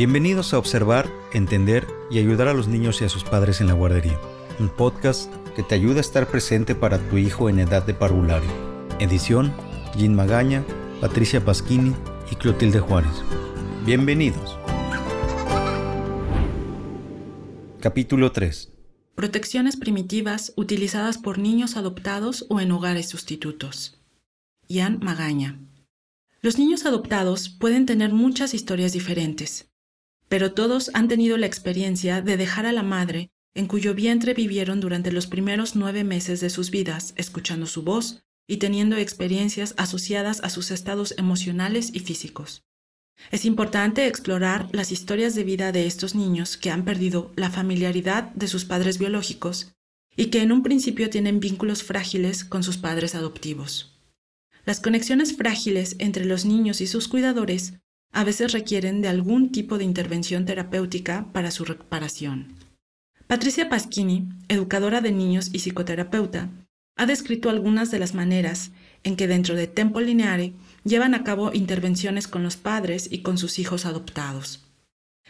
Bienvenidos a observar, entender y ayudar a los niños y a sus padres en la guardería. Un podcast que te ayuda a estar presente para tu hijo en edad de parvulario. Edición, Jean Magaña, Patricia Pasquini y Clotilde Juárez. Bienvenidos. Capítulo 3. Protecciones primitivas utilizadas por niños adoptados o en hogares sustitutos. Ian Magaña. Los niños adoptados pueden tener muchas historias diferentes, pero todos han tenido la experiencia de dejar a la madre en cuyo vientre vivieron durante los primeros nueve meses de sus vidas, escuchando su voz y teniendo experiencias asociadas a sus estados emocionales y físicos. Es importante explorar las historias de vida de estos niños que han perdido la familiaridad de sus padres biológicos y que en un principio tienen vínculos frágiles con sus padres adoptivos. Las conexiones frágiles entre los niños y sus cuidadores a veces requieren de algún tipo de intervención terapéutica para su reparación. Patricia Pasquini, educadora de niños y psicoterapeuta, ha descrito algunas de las maneras en que dentro de Tempo Lineare llevan a cabo intervenciones con los padres y con sus hijos adoptados.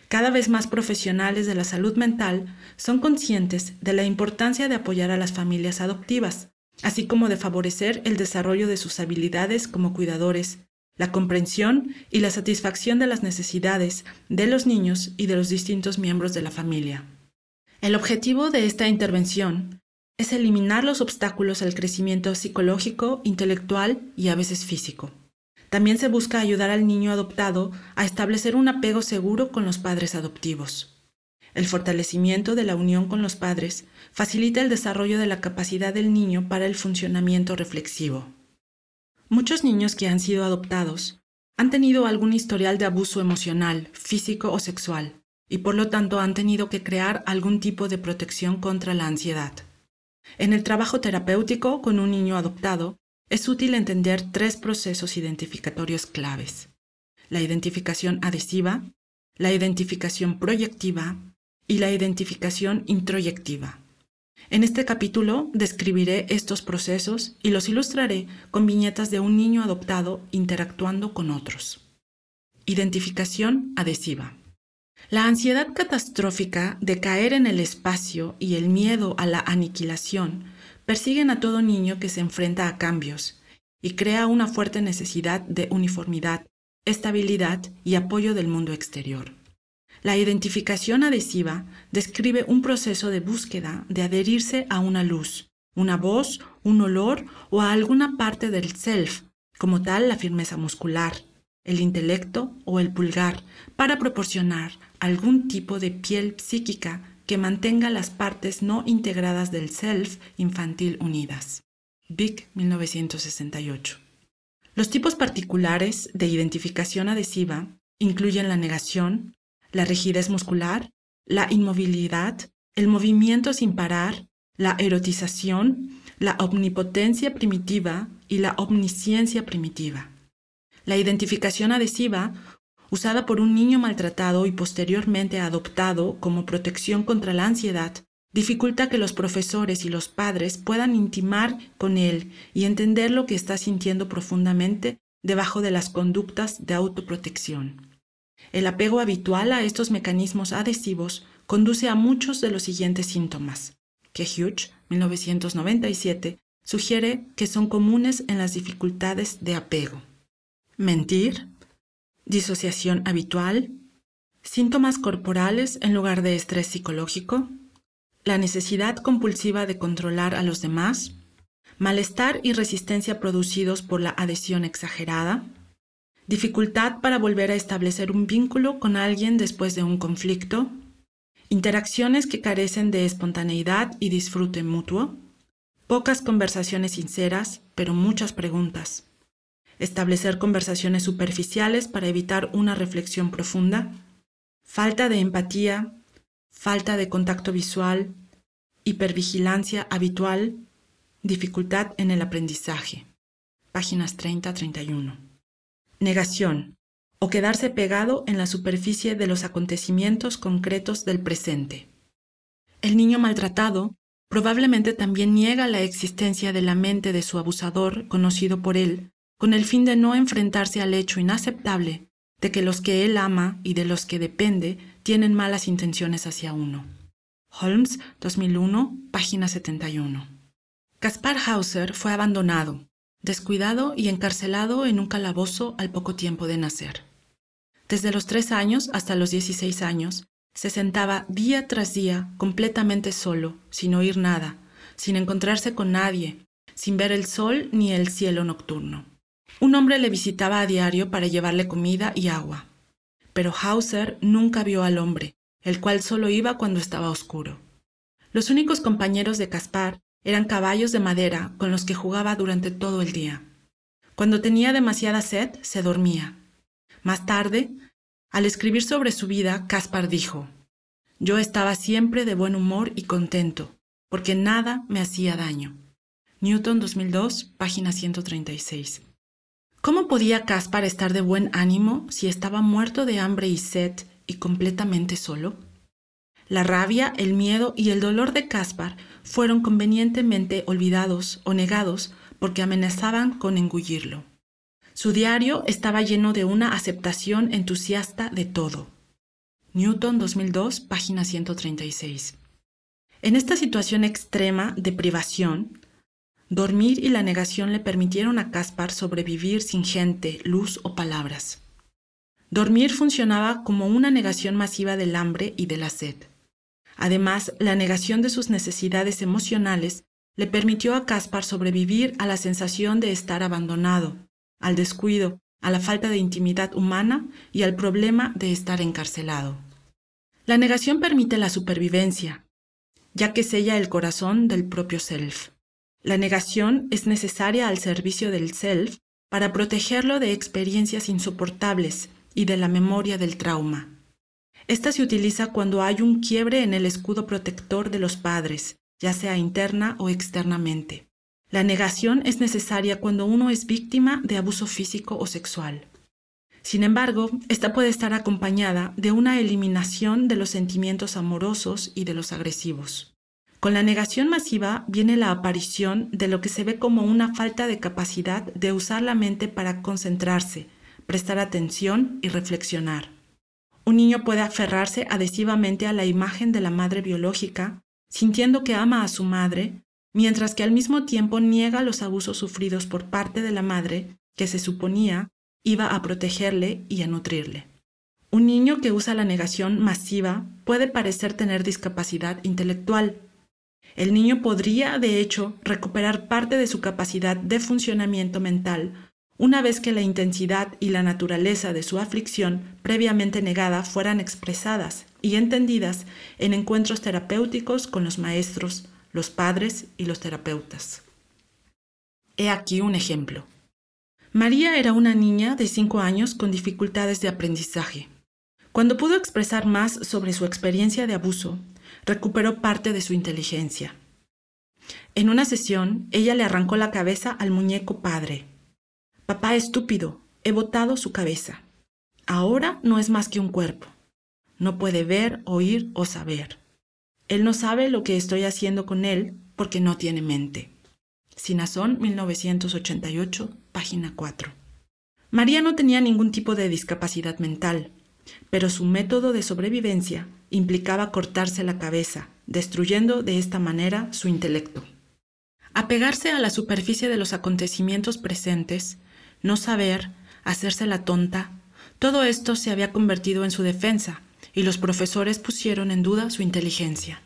Cada vez más profesionales de la salud mental son conscientes de la importancia de apoyar a las familias adoptivas, así como de favorecer el desarrollo de sus habilidades como cuidadores, la comprensión y la satisfacción de las necesidades de los niños y de los distintos miembros de la familia. El objetivo de esta intervención es eliminar los obstáculos al crecimiento psicológico, intelectual y a veces físico. También se busca ayudar al niño adoptado a establecer un apego seguro con los padres adoptivos. El fortalecimiento de la unión con los padres facilita el desarrollo de la capacidad del niño para el funcionamiento reflexivo. Muchos niños que han sido adoptados han tenido algún historial de abuso emocional, físico o sexual, y por lo tanto han tenido que crear algún tipo de protección contra la ansiedad. En el trabajo terapéutico con un niño adoptado, es útil entender tres procesos identificatorios claves. La identificación adhesiva, la identificación proyectiva y la identificación introyectiva. En este capítulo describiré estos procesos y los ilustraré con viñetas de un niño adoptado interactuando con otros. Identificación adhesiva. La ansiedad catastrófica de caer en el espacio y el miedo a la aniquilación persiguen a todo niño que se enfrenta a cambios y crea una fuerte necesidad de uniformidad, estabilidad y apoyo del mundo exterior. La identificación adhesiva describe un proceso de búsqueda de adherirse a una luz, una voz, un olor o a alguna parte del self, como tal la firmeza muscular, el intelecto o el pulgar, para proporcionar algún tipo de piel psíquica que mantenga las partes no integradas del self infantil unidas. Vic 1968. Los tipos particulares de identificación adhesiva incluyen la negación, la rigidez muscular, la inmovilidad, el movimiento sin parar, la erotización, la omnipotencia primitiva y la omnisciencia primitiva. La identificación adhesiva, usada por un niño maltratado y posteriormente adoptado como protección contra la ansiedad, dificulta que los profesores y los padres puedan intimar con él y entender lo que está sintiendo profundamente debajo de las conductas de autoprotección. El apego habitual a estos mecanismos adhesivos conduce a muchos de los siguientes síntomas, que Hughes, 1997, sugiere que son comunes en las dificultades de apego. Mentir, disociación habitual, síntomas corporales en lugar de estrés psicológico, la necesidad compulsiva de controlar a los demás, malestar y resistencia producidos por la adhesión exagerada, dificultad para volver a establecer un vínculo con alguien después de un conflicto, interacciones que carecen de espontaneidad y disfrute mutuo, pocas conversaciones sinceras, pero muchas preguntas, establecer conversaciones superficiales para evitar una reflexión profunda, falta de empatía, falta de contacto visual, hipervigilancia habitual, dificultad en el aprendizaje. Páginas 30-31 negación o quedarse pegado en la superficie de los acontecimientos concretos del presente. El niño maltratado probablemente también niega la existencia de la mente de su abusador conocido por él, con el fin de no enfrentarse al hecho inaceptable de que los que él ama y de los que depende tienen malas intenciones hacia uno. Holmes, 2001, página 71. Caspar Hauser fue abandonado, descuidado y encarcelado en un calabozo al poco tiempo de nacer. Desde los tres años hasta los 16 años, se sentaba día tras día completamente solo, sin oír nada, sin encontrarse con nadie, sin ver el sol ni el cielo nocturno. Un hombre le visitaba a diario para llevarle comida y agua. Pero Hauser nunca vio al hombre, el cual solo iba cuando estaba oscuro. Los únicos compañeros de Caspar eran caballos de madera con los que jugaba durante todo el día. Cuando tenía demasiada sed, se dormía. Más tarde, al escribir sobre su vida, Caspar dijo, Yo estaba siempre de buen humor y contento, porque nada me hacía daño. Newton 2002, página 136. ¿Cómo podía Caspar estar de buen ánimo si estaba muerto de hambre y sed y completamente solo? La rabia, el miedo y el dolor de Caspar fueron convenientemente olvidados o negados porque amenazaban con engullirlo. Su diario estaba lleno de una aceptación entusiasta de todo. Newton 2002, página 136. En esta situación extrema de privación, dormir y la negación le permitieron a Caspar sobrevivir sin gente, luz o palabras. Dormir funcionaba como una negación masiva del hambre y de la sed. Además, la negación de sus necesidades emocionales le permitió a Caspar sobrevivir a la sensación de estar abandonado, al descuido, a la falta de intimidad humana y al problema de estar encarcelado. La negación permite la supervivencia, ya que sella el corazón del propio self. La negación es necesaria al servicio del self para protegerlo de experiencias insoportables y de la memoria del trauma. Esta se utiliza cuando hay un quiebre en el escudo protector de los padres, ya sea interna o externamente. La negación es necesaria cuando uno es víctima de abuso físico o sexual. Sin embargo, esta puede estar acompañada de una eliminación de los sentimientos amorosos y de los agresivos. Con la negación masiva viene la aparición de lo que se ve como una falta de capacidad de usar la mente para concentrarse, prestar atención y reflexionar. Un niño puede aferrarse adhesivamente a la imagen de la madre biológica, sintiendo que ama a su madre, mientras que al mismo tiempo niega los abusos sufridos por parte de la madre que se suponía iba a protegerle y a nutrirle. Un niño que usa la negación masiva puede parecer tener discapacidad intelectual. El niño podría, de hecho, recuperar parte de su capacidad de funcionamiento mental una vez que la intensidad y la naturaleza de su aflicción previamente negada fueran expresadas y entendidas en encuentros terapéuticos con los maestros, los padres y los terapeutas. He aquí un ejemplo. María era una niña de 5 años con dificultades de aprendizaje. Cuando pudo expresar más sobre su experiencia de abuso, recuperó parte de su inteligencia. En una sesión, ella le arrancó la cabeza al muñeco padre. Papá estúpido, he botado su cabeza. Ahora no es más que un cuerpo. No puede ver, oír o saber. Él no sabe lo que estoy haciendo con él porque no tiene mente. Sinazón, 1988, página 4. María no tenía ningún tipo de discapacidad mental, pero su método de sobrevivencia implicaba cortarse la cabeza, destruyendo de esta manera su intelecto. Apegarse a la superficie de los acontecimientos presentes, no saber, hacerse la tonta, todo esto se había convertido en su defensa, y los profesores pusieron en duda su inteligencia.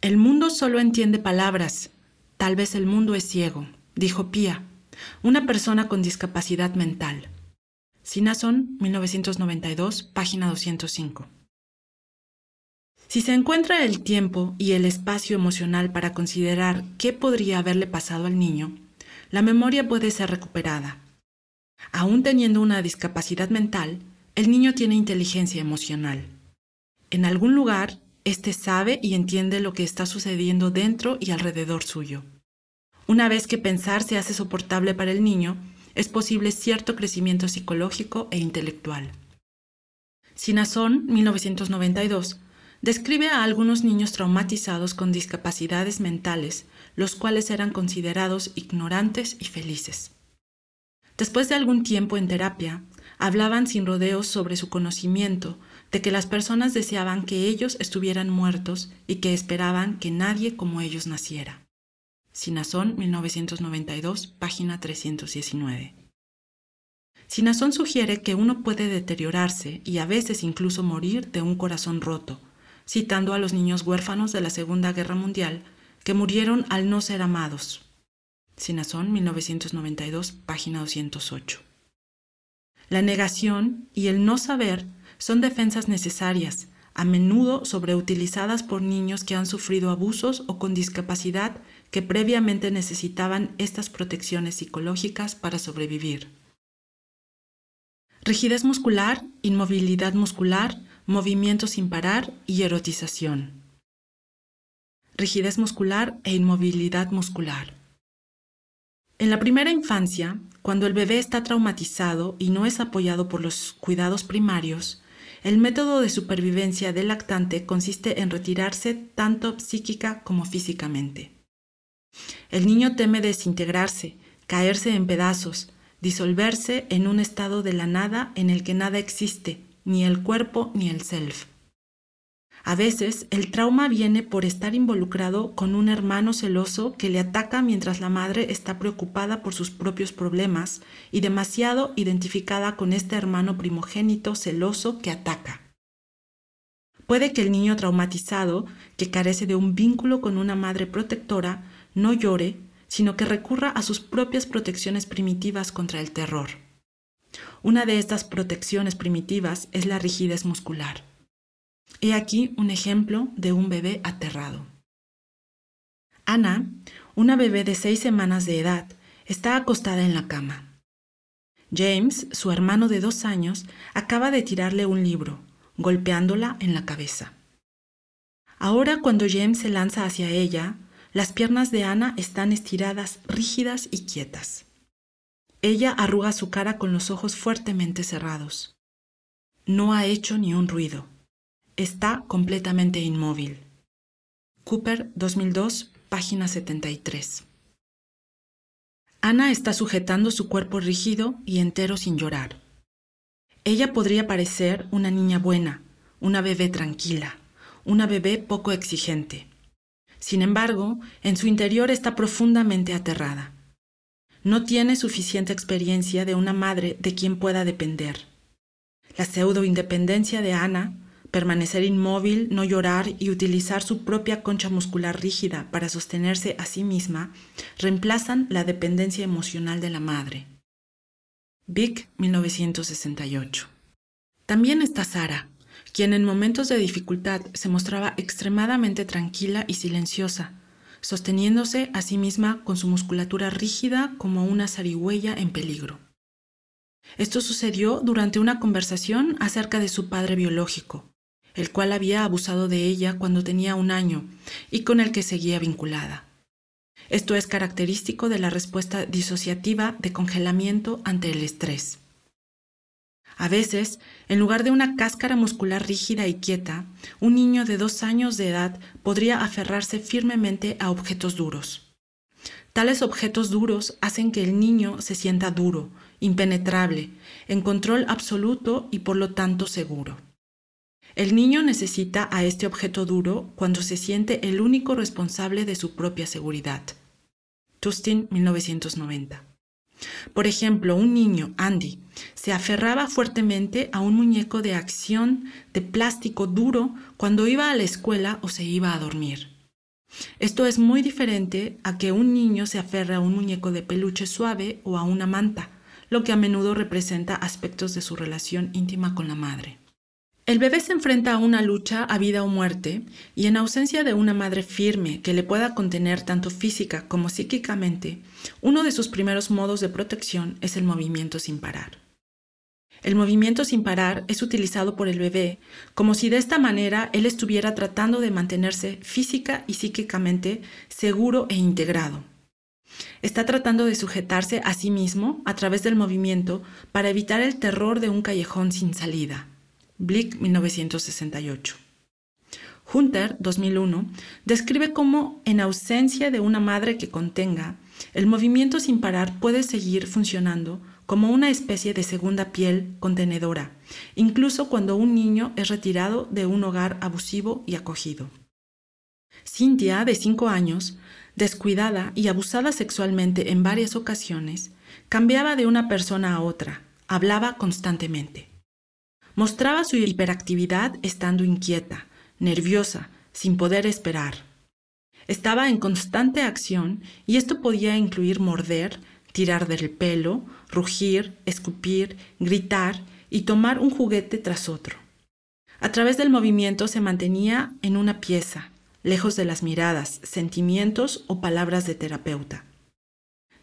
El mundo solo entiende palabras, Tal vez el mundo es ciego, dijo Pía, una persona con discapacidad mental. Sinason, 1992, página 205. Si se encuentra el tiempo y el espacio emocional para considerar qué podría haberle pasado al niño, la memoria puede ser recuperada. Aún teniendo una discapacidad mental, el niño tiene inteligencia emocional. En algún lugar, éste sabe y entiende lo que está sucediendo dentro y alrededor suyo. Una vez que pensar se hace soportable para el niño, es posible cierto crecimiento psicológico e intelectual. Sinazón, 1992, describe a algunos niños traumatizados con discapacidades mentales, los cuales eran considerados ignorantes y felices. Después de algún tiempo en terapia, hablaban sin rodeos sobre su conocimiento, de que las personas deseaban que ellos estuvieran muertos y que esperaban que nadie como ellos naciera. Sinazón, 1992, página 319. Sinazón sugiere que uno puede deteriorarse y a veces incluso morir de un corazón roto, citando a los niños huérfanos de la Segunda Guerra Mundial que murieron al no ser amados. Sinazón, 1992, página 208. La negación y el no saber son defensas necesarias, a menudo sobreutilizadas por niños que han sufrido abusos o con discapacidad que previamente necesitaban estas protecciones psicológicas para sobrevivir. Rigidez muscular, inmovilidad muscular, movimiento sin parar y erotización. Rigidez muscular e inmovilidad muscular. En la primera infancia, cuando el bebé está traumatizado y no es apoyado por los cuidados primarios, el método de supervivencia del lactante consiste en retirarse tanto psíquica como físicamente. El niño teme desintegrarse, caerse en pedazos, disolverse en un estado de la nada en el que nada existe, ni el cuerpo ni el self. A veces el trauma viene por estar involucrado con un hermano celoso que le ataca mientras la madre está preocupada por sus propios problemas y demasiado identificada con este hermano primogénito celoso que ataca. Puede que el niño traumatizado, que carece de un vínculo con una madre protectora, no llore, sino que recurra a sus propias protecciones primitivas contra el terror. Una de estas protecciones primitivas es la rigidez muscular. He aquí un ejemplo de un bebé aterrado. Ana, una bebé de seis semanas de edad, está acostada en la cama. James, su hermano de dos años, acaba de tirarle un libro, golpeándola en la cabeza. Ahora cuando James se lanza hacia ella, las piernas de Ana están estiradas, rígidas y quietas. Ella arruga su cara con los ojos fuertemente cerrados. No ha hecho ni un ruido. Está completamente inmóvil. Cooper 2002, página 73. Ana está sujetando su cuerpo rígido y entero sin llorar. Ella podría parecer una niña buena, una bebé tranquila, una bebé poco exigente. Sin embargo, en su interior está profundamente aterrada. No tiene suficiente experiencia de una madre de quien pueda depender. La pseudo independencia de Ana permanecer inmóvil, no llorar y utilizar su propia concha muscular rígida para sostenerse a sí misma, reemplazan la dependencia emocional de la madre. Vic, 1968. También está Sara, quien en momentos de dificultad se mostraba extremadamente tranquila y silenciosa, sosteniéndose a sí misma con su musculatura rígida como una zarigüeya en peligro. Esto sucedió durante una conversación acerca de su padre biológico, el cual había abusado de ella cuando tenía un año y con el que seguía vinculada. Esto es característico de la respuesta disociativa de congelamiento ante el estrés. A veces, en lugar de una cáscara muscular rígida y quieta, un niño de dos años de edad podría aferrarse firmemente a objetos duros. Tales objetos duros hacen que el niño se sienta duro, impenetrable, en control absoluto y por lo tanto seguro. El niño necesita a este objeto duro cuando se siente el único responsable de su propia seguridad. Tustin, 1990. Por ejemplo, un niño, Andy, se aferraba fuertemente a un muñeco de acción de plástico duro cuando iba a la escuela o se iba a dormir. Esto es muy diferente a que un niño se aferre a un muñeco de peluche suave o a una manta, lo que a menudo representa aspectos de su relación íntima con la madre. El bebé se enfrenta a una lucha a vida o muerte y en ausencia de una madre firme que le pueda contener tanto física como psíquicamente, uno de sus primeros modos de protección es el movimiento sin parar. El movimiento sin parar es utilizado por el bebé como si de esta manera él estuviera tratando de mantenerse física y psíquicamente seguro e integrado. Está tratando de sujetarse a sí mismo a través del movimiento para evitar el terror de un callejón sin salida. Blick 1968. Hunter 2001 describe cómo, en ausencia de una madre que contenga, el movimiento sin parar puede seguir funcionando como una especie de segunda piel contenedora, incluso cuando un niño es retirado de un hogar abusivo y acogido. Cynthia, de cinco años, descuidada y abusada sexualmente en varias ocasiones, cambiaba de una persona a otra, hablaba constantemente. Mostraba su hiperactividad estando inquieta, nerviosa, sin poder esperar. Estaba en constante acción y esto podía incluir morder, tirar del pelo, rugir, escupir, gritar y tomar un juguete tras otro. A través del movimiento se mantenía en una pieza, lejos de las miradas, sentimientos o palabras de terapeuta.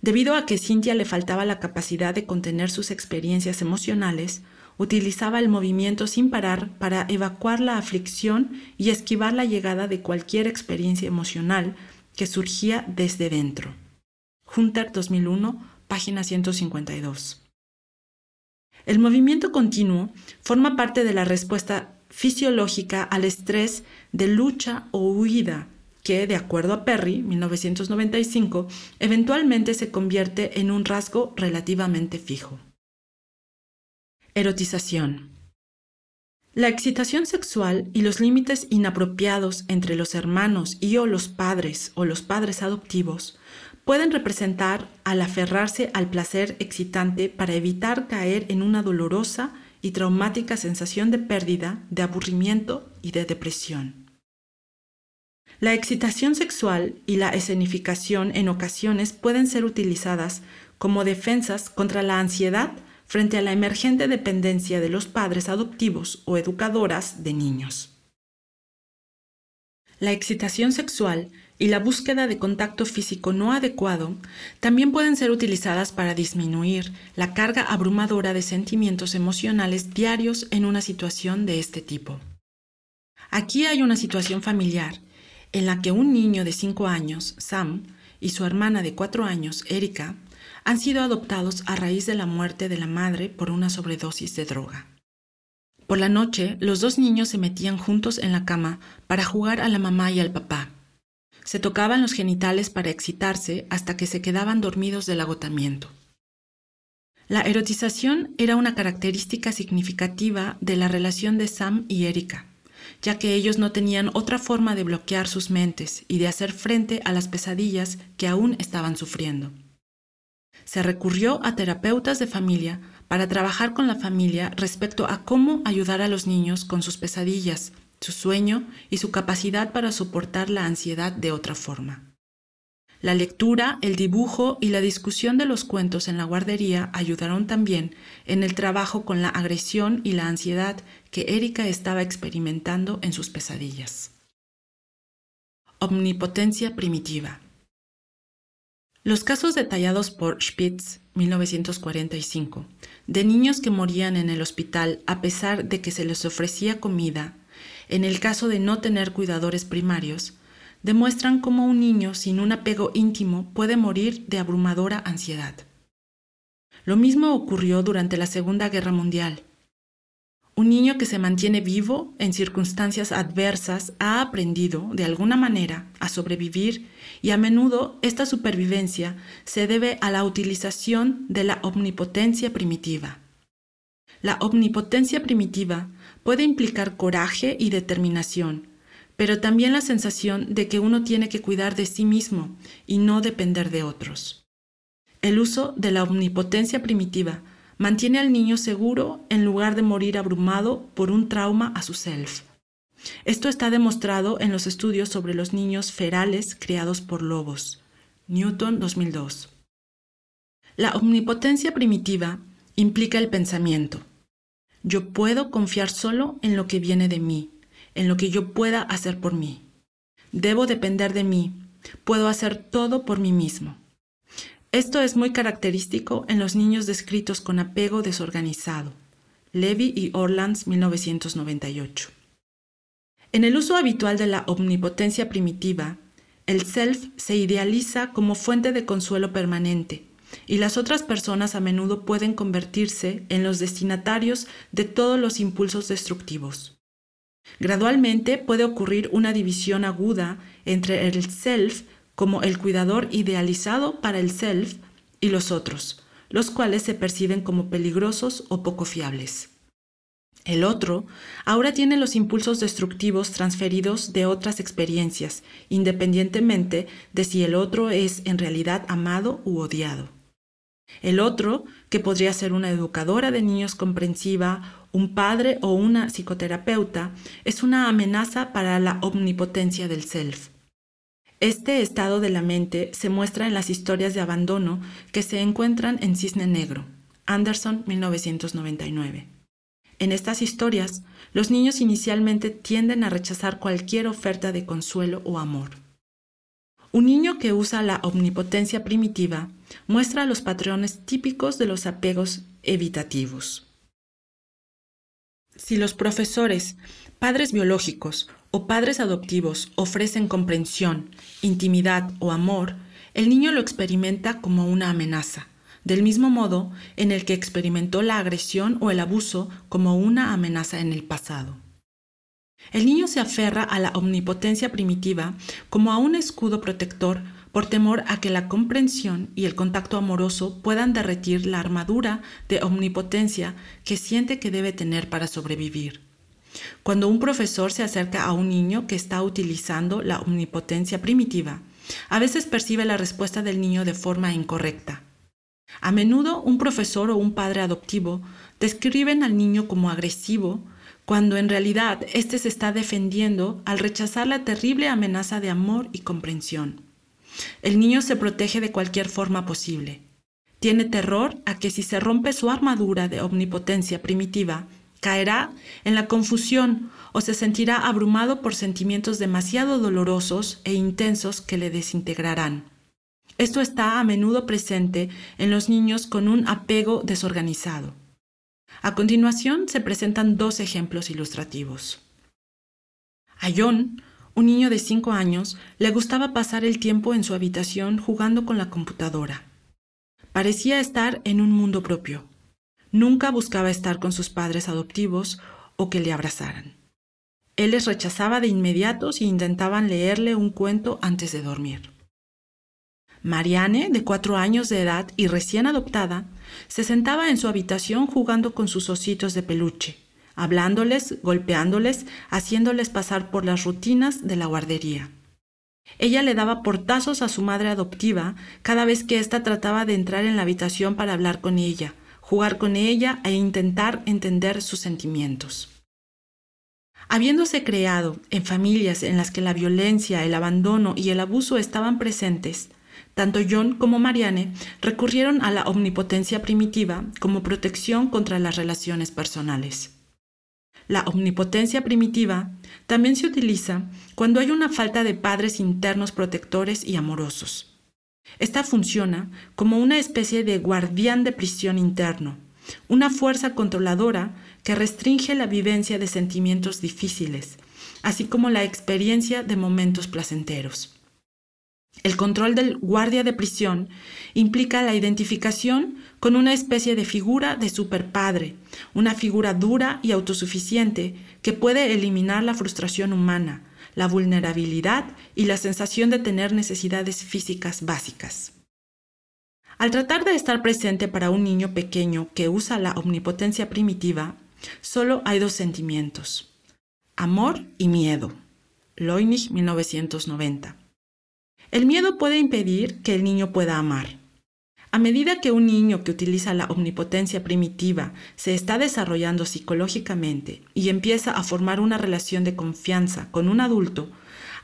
Debido a que Cynthia le faltaba la capacidad de contener sus experiencias emocionales, utilizaba el movimiento sin parar para evacuar la aflicción y esquivar la llegada de cualquier experiencia emocional que surgía desde dentro. Hunter 2001, página 152. El movimiento continuo forma parte de la respuesta fisiológica al estrés de lucha o huida que, de acuerdo a Perry, 1995, eventualmente se convierte en un rasgo relativamente fijo. Erotización. La excitación sexual y los límites inapropiados entre los hermanos y o los padres o los padres adoptivos pueden representar al aferrarse al placer excitante para evitar caer en una dolorosa y traumática sensación de pérdida, de aburrimiento y de depresión. La excitación sexual y la escenificación en ocasiones pueden ser utilizadas como defensas contra la ansiedad frente a la emergente dependencia de los padres adoptivos o educadoras de niños. La excitación sexual y la búsqueda de contacto físico no adecuado también pueden ser utilizadas para disminuir la carga abrumadora de sentimientos emocionales diarios en una situación de este tipo. Aquí hay una situación familiar en la que un niño de 5 años, Sam, y su hermana de 4 años, Erika, han sido adoptados a raíz de la muerte de la madre por una sobredosis de droga. Por la noche, los dos niños se metían juntos en la cama para jugar a la mamá y al papá. Se tocaban los genitales para excitarse hasta que se quedaban dormidos del agotamiento. La erotización era una característica significativa de la relación de Sam y Erika, ya que ellos no tenían otra forma de bloquear sus mentes y de hacer frente a las pesadillas que aún estaban sufriendo se recurrió a terapeutas de familia para trabajar con la familia respecto a cómo ayudar a los niños con sus pesadillas, su sueño y su capacidad para soportar la ansiedad de otra forma. La lectura, el dibujo y la discusión de los cuentos en la guardería ayudaron también en el trabajo con la agresión y la ansiedad que Erika estaba experimentando en sus pesadillas. Omnipotencia primitiva. Los casos detallados por Spitz, 1945, de niños que morían en el hospital a pesar de que se les ofrecía comida, en el caso de no tener cuidadores primarios, demuestran cómo un niño sin un apego íntimo puede morir de abrumadora ansiedad. Lo mismo ocurrió durante la Segunda Guerra Mundial, un niño que se mantiene vivo en circunstancias adversas ha aprendido, de alguna manera, a sobrevivir y a menudo esta supervivencia se debe a la utilización de la omnipotencia primitiva. La omnipotencia primitiva puede implicar coraje y determinación, pero también la sensación de que uno tiene que cuidar de sí mismo y no depender de otros. El uso de la omnipotencia primitiva mantiene al niño seguro en lugar de morir abrumado por un trauma a su self. Esto está demostrado en los estudios sobre los niños ferales criados por lobos. Newton 2002. La omnipotencia primitiva implica el pensamiento. Yo puedo confiar solo en lo que viene de mí, en lo que yo pueda hacer por mí. Debo depender de mí. Puedo hacer todo por mí mismo. Esto es muy característico en los niños descritos con apego desorganizado. Levy y Orlands 1998. En el uso habitual de la omnipotencia primitiva, el self se idealiza como fuente de consuelo permanente y las otras personas a menudo pueden convertirse en los destinatarios de todos los impulsos destructivos. Gradualmente puede ocurrir una división aguda entre el self como el cuidador idealizado para el self y los otros, los cuales se perciben como peligrosos o poco fiables. El otro ahora tiene los impulsos destructivos transferidos de otras experiencias, independientemente de si el otro es en realidad amado u odiado. El otro, que podría ser una educadora de niños comprensiva, un padre o una psicoterapeuta, es una amenaza para la omnipotencia del self. Este estado de la mente se muestra en las historias de abandono que se encuentran en Cisne Negro, Anderson 1999. En estas historias, los niños inicialmente tienden a rechazar cualquier oferta de consuelo o amor. Un niño que usa la omnipotencia primitiva muestra los patrones típicos de los apegos evitativos. Si los profesores, padres biológicos o padres adoptivos ofrecen comprensión, intimidad o amor, el niño lo experimenta como una amenaza del mismo modo en el que experimentó la agresión o el abuso como una amenaza en el pasado. El niño se aferra a la omnipotencia primitiva como a un escudo protector por temor a que la comprensión y el contacto amoroso puedan derretir la armadura de omnipotencia que siente que debe tener para sobrevivir. Cuando un profesor se acerca a un niño que está utilizando la omnipotencia primitiva, a veces percibe la respuesta del niño de forma incorrecta. A menudo un profesor o un padre adoptivo describen al niño como agresivo, cuando en realidad éste se está defendiendo al rechazar la terrible amenaza de amor y comprensión. El niño se protege de cualquier forma posible. Tiene terror a que si se rompe su armadura de omnipotencia primitiva, caerá en la confusión o se sentirá abrumado por sentimientos demasiado dolorosos e intensos que le desintegrarán. Esto está a menudo presente en los niños con un apego desorganizado. A continuación se presentan dos ejemplos ilustrativos. A John, un niño de 5 años, le gustaba pasar el tiempo en su habitación jugando con la computadora. Parecía estar en un mundo propio. Nunca buscaba estar con sus padres adoptivos o que le abrazaran. Él les rechazaba de inmediato si intentaban leerle un cuento antes de dormir. Marianne, de cuatro años de edad y recién adoptada, se sentaba en su habitación jugando con sus ositos de peluche, hablándoles, golpeándoles, haciéndoles pasar por las rutinas de la guardería. Ella le daba portazos a su madre adoptiva cada vez que ésta trataba de entrar en la habitación para hablar con ella, jugar con ella e intentar entender sus sentimientos. Habiéndose creado en familias en las que la violencia, el abandono y el abuso estaban presentes, tanto John como Marianne recurrieron a la omnipotencia primitiva como protección contra las relaciones personales. La omnipotencia primitiva también se utiliza cuando hay una falta de padres internos protectores y amorosos. Esta funciona como una especie de guardián de prisión interno, una fuerza controladora que restringe la vivencia de sentimientos difíciles, así como la experiencia de momentos placenteros. El control del guardia de prisión implica la identificación con una especie de figura de superpadre, una figura dura y autosuficiente que puede eliminar la frustración humana, la vulnerabilidad y la sensación de tener necesidades físicas básicas. Al tratar de estar presente para un niño pequeño que usa la omnipotencia primitiva, solo hay dos sentimientos, amor y miedo. Loinich 1990. El miedo puede impedir que el niño pueda amar. A medida que un niño que utiliza la omnipotencia primitiva se está desarrollando psicológicamente y empieza a formar una relación de confianza con un adulto,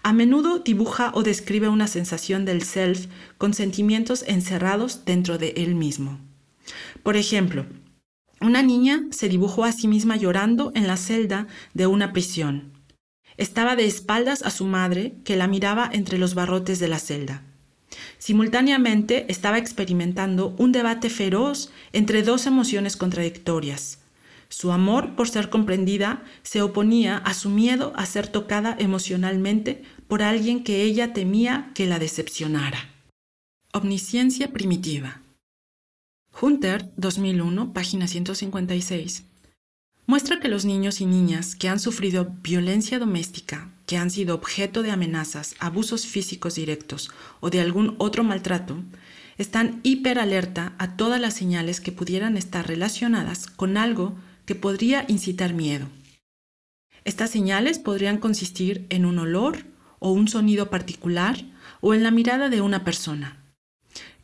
a menudo dibuja o describe una sensación del self con sentimientos encerrados dentro de él mismo. Por ejemplo, una niña se dibujó a sí misma llorando en la celda de una prisión. Estaba de espaldas a su madre, que la miraba entre los barrotes de la celda. Simultáneamente estaba experimentando un debate feroz entre dos emociones contradictorias. Su amor por ser comprendida se oponía a su miedo a ser tocada emocionalmente por alguien que ella temía que la decepcionara. Omnisciencia primitiva. Hunter, 2001, página 156 muestra que los niños y niñas que han sufrido violencia doméstica, que han sido objeto de amenazas, abusos físicos directos o de algún otro maltrato, están hiperalerta a todas las señales que pudieran estar relacionadas con algo que podría incitar miedo. Estas señales podrían consistir en un olor o un sonido particular o en la mirada de una persona.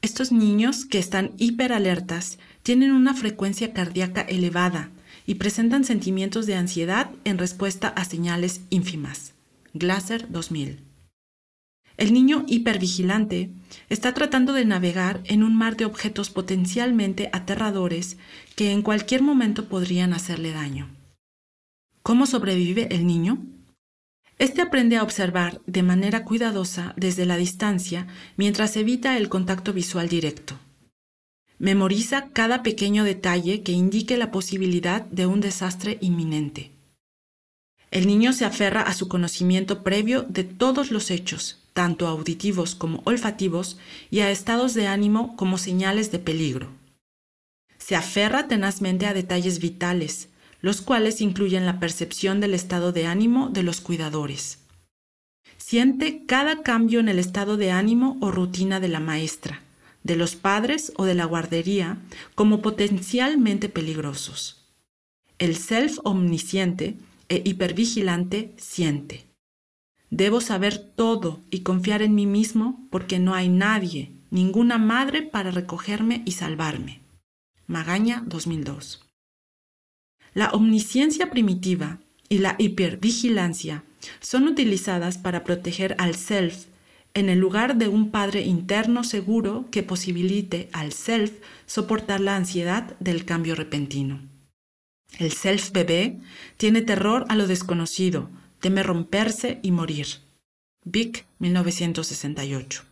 Estos niños que están hiperalertas tienen una frecuencia cardíaca elevada y presentan sentimientos de ansiedad en respuesta a señales ínfimas. Glasser 2000. El niño hipervigilante está tratando de navegar en un mar de objetos potencialmente aterradores que en cualquier momento podrían hacerle daño. ¿Cómo sobrevive el niño? Este aprende a observar de manera cuidadosa desde la distancia mientras evita el contacto visual directo. Memoriza cada pequeño detalle que indique la posibilidad de un desastre inminente. El niño se aferra a su conocimiento previo de todos los hechos, tanto auditivos como olfativos, y a estados de ánimo como señales de peligro. Se aferra tenazmente a detalles vitales, los cuales incluyen la percepción del estado de ánimo de los cuidadores. Siente cada cambio en el estado de ánimo o rutina de la maestra, de los padres o de la guardería como potencialmente peligrosos. El self omnisciente e hipervigilante siente. Debo saber todo y confiar en mí mismo porque no hay nadie, ninguna madre para recogerme y salvarme. Magaña 2002. La omnisciencia primitiva y la hipervigilancia son utilizadas para proteger al self en el lugar de un padre interno seguro que posibilite al self soportar la ansiedad del cambio repentino. El self bebé tiene terror a lo desconocido, teme romperse y morir. Vic, 1968.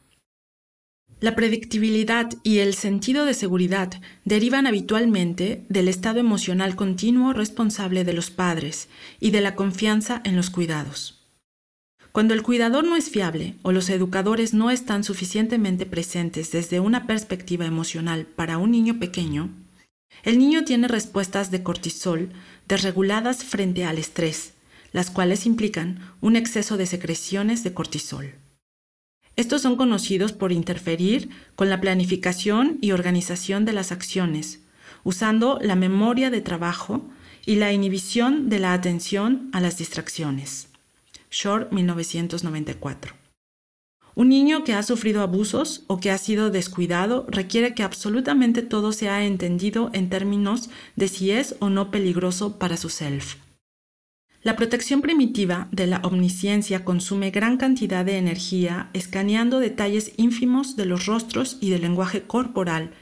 La predictibilidad y el sentido de seguridad derivan habitualmente del estado emocional continuo responsable de los padres y de la confianza en los cuidados. Cuando el cuidador no es fiable o los educadores no están suficientemente presentes desde una perspectiva emocional para un niño pequeño, el niño tiene respuestas de cortisol desreguladas frente al estrés, las cuales implican un exceso de secreciones de cortisol. Estos son conocidos por interferir con la planificación y organización de las acciones, usando la memoria de trabajo y la inhibición de la atención a las distracciones. Shore 1994. Un niño que ha sufrido abusos o que ha sido descuidado requiere que absolutamente todo sea entendido en términos de si es o no peligroso para su self. La protección primitiva de la omnisciencia consume gran cantidad de energía escaneando detalles ínfimos de los rostros y del lenguaje corporal,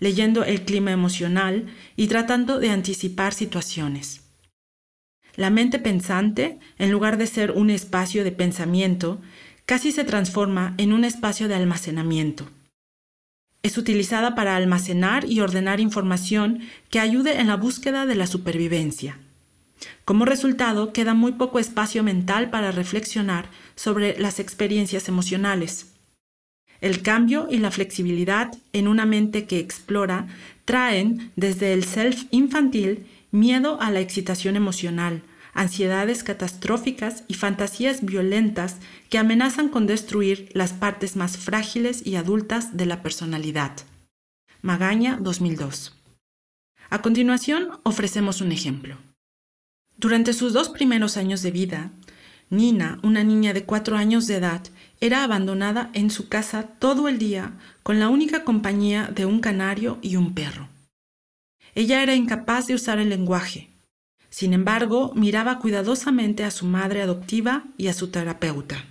leyendo el clima emocional y tratando de anticipar situaciones. La mente pensante, en lugar de ser un espacio de pensamiento, casi se transforma en un espacio de almacenamiento. Es utilizada para almacenar y ordenar información que ayude en la búsqueda de la supervivencia. Como resultado, queda muy poco espacio mental para reflexionar sobre las experiencias emocionales. El cambio y la flexibilidad en una mente que explora traen desde el self infantil miedo a la excitación emocional, ansiedades catastróficas y fantasías violentas que amenazan con destruir las partes más frágiles y adultas de la personalidad. Magaña 2002. A continuación, ofrecemos un ejemplo. Durante sus dos primeros años de vida, Nina, una niña de cuatro años de edad, era abandonada en su casa todo el día con la única compañía de un canario y un perro. Ella era incapaz de usar el lenguaje. Sin embargo, miraba cuidadosamente a su madre adoptiva y a su terapeuta.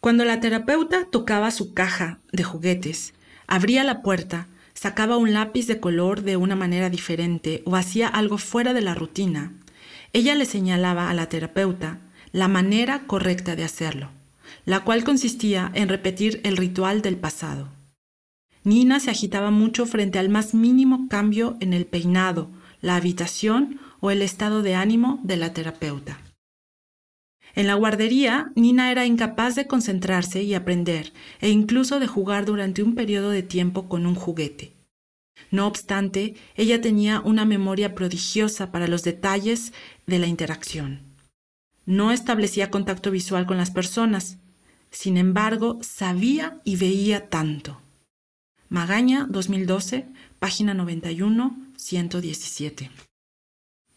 Cuando la terapeuta tocaba su caja de juguetes, abría la puerta, sacaba un lápiz de color de una manera diferente o hacía algo fuera de la rutina, ella le señalaba a la terapeuta la manera correcta de hacerlo, la cual consistía en repetir el ritual del pasado. Nina se agitaba mucho frente al más mínimo cambio en el peinado, la habitación o el estado de ánimo de la terapeuta. En la guardería, Nina era incapaz de concentrarse y aprender, e incluso de jugar durante un periodo de tiempo con un juguete. No obstante, ella tenía una memoria prodigiosa para los detalles de la interacción. No establecía contacto visual con las personas, sin embargo, sabía y veía tanto. Magaña 2012, página 91, 117.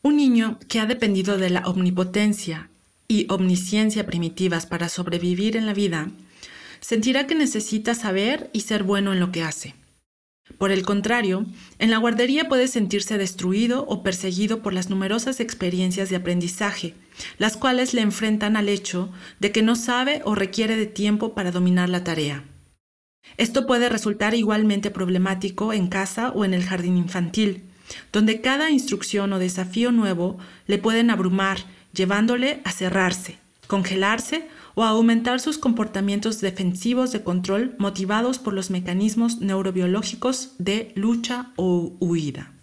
Un niño que ha dependido de la omnipotencia y omnisciencia primitivas para sobrevivir en la vida, sentirá que necesita saber y ser bueno en lo que hace. Por el contrario, en la guardería puede sentirse destruido o perseguido por las numerosas experiencias de aprendizaje, las cuales le enfrentan al hecho de que no sabe o requiere de tiempo para dominar la tarea. Esto puede resultar igualmente problemático en casa o en el jardín infantil, donde cada instrucción o desafío nuevo le pueden abrumar, llevándole a cerrarse, congelarse o a aumentar sus comportamientos defensivos de control motivados por los mecanismos neurobiológicos de lucha o huida.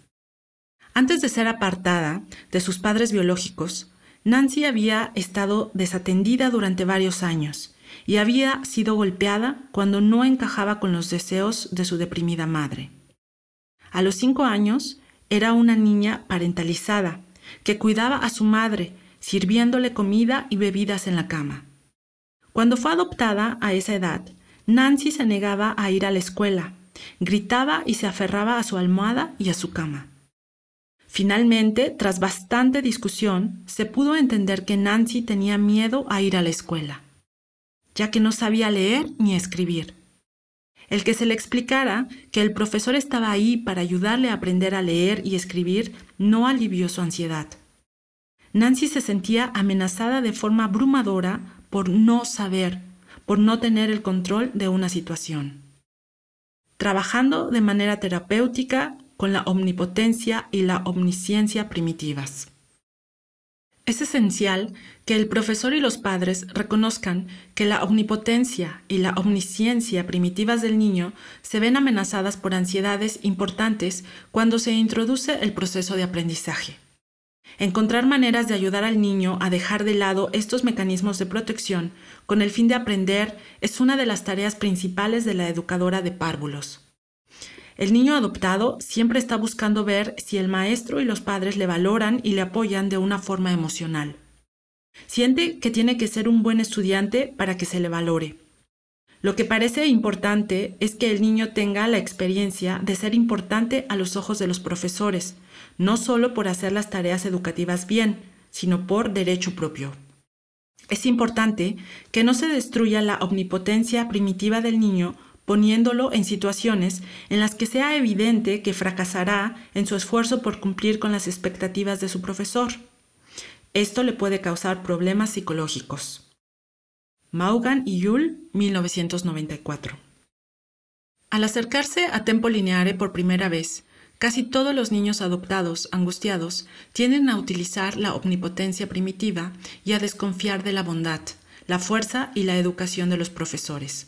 Antes de ser apartada de sus padres biológicos, Nancy había estado desatendida durante varios años y había sido golpeada cuando no encajaba con los deseos de su deprimida madre. A los cinco años era una niña parentalizada que cuidaba a su madre, sirviéndole comida y bebidas en la cama. Cuando fue adoptada a esa edad, Nancy se negaba a ir a la escuela, gritaba y se aferraba a su almohada y a su cama. Finalmente, tras bastante discusión, se pudo entender que Nancy tenía miedo a ir a la escuela ya que no sabía leer ni escribir. El que se le explicara que el profesor estaba ahí para ayudarle a aprender a leer y escribir no alivió su ansiedad. Nancy se sentía amenazada de forma abrumadora por no saber, por no tener el control de una situación. Trabajando de manera terapéutica con la omnipotencia y la omnisciencia primitivas. Es esencial que el profesor y los padres reconozcan que la omnipotencia y la omnisciencia primitivas del niño se ven amenazadas por ansiedades importantes cuando se introduce el proceso de aprendizaje. Encontrar maneras de ayudar al niño a dejar de lado estos mecanismos de protección con el fin de aprender es una de las tareas principales de la educadora de párvulos. El niño adoptado siempre está buscando ver si el maestro y los padres le valoran y le apoyan de una forma emocional. Siente que tiene que ser un buen estudiante para que se le valore. Lo que parece importante es que el niño tenga la experiencia de ser importante a los ojos de los profesores, no solo por hacer las tareas educativas bien, sino por derecho propio. Es importante que no se destruya la omnipotencia primitiva del niño poniéndolo en situaciones en las que sea evidente que fracasará en su esfuerzo por cumplir con las expectativas de su profesor. Esto le puede causar problemas psicológicos. Maugan y Yule, 1994. Al acercarse a Tempo Lineare por primera vez, casi todos los niños adoptados angustiados tienden a utilizar la omnipotencia primitiva y a desconfiar de la bondad, la fuerza y la educación de los profesores.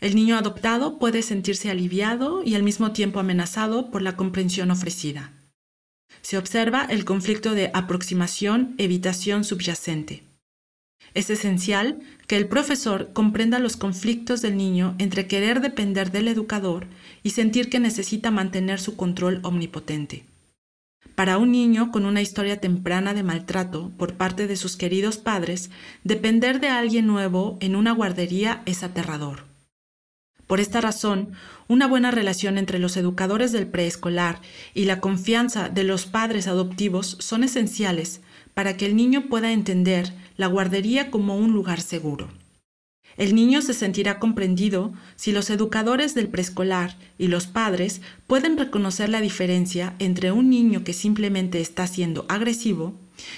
El niño adoptado puede sentirse aliviado y al mismo tiempo amenazado por la comprensión ofrecida. Se observa el conflicto de aproximación-evitación subyacente. Es esencial que el profesor comprenda los conflictos del niño entre querer depender del educador y sentir que necesita mantener su control omnipotente. Para un niño con una historia temprana de maltrato por parte de sus queridos padres, depender de alguien nuevo en una guardería es aterrador. Por esta razón, una buena relación entre los educadores del preescolar y la confianza de los padres adoptivos son esenciales para que el niño pueda entender la guardería como un lugar seguro. El niño se sentirá comprendido si los educadores del preescolar y los padres pueden reconocer la diferencia entre un niño que simplemente está siendo agresivo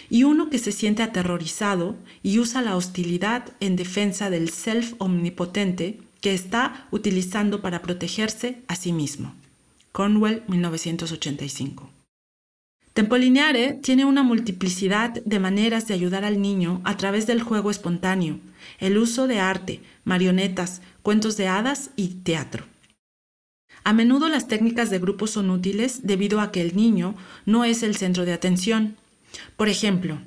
y uno que se siente aterrorizado y usa la hostilidad en defensa del self omnipotente que está utilizando para protegerse a sí mismo. Cornwell, 1985. Tempolineare tiene una multiplicidad de maneras de ayudar al niño a través del juego espontáneo, el uso de arte, marionetas, cuentos de hadas y teatro. A menudo las técnicas de grupo son útiles debido a que el niño no es el centro de atención. Por ejemplo,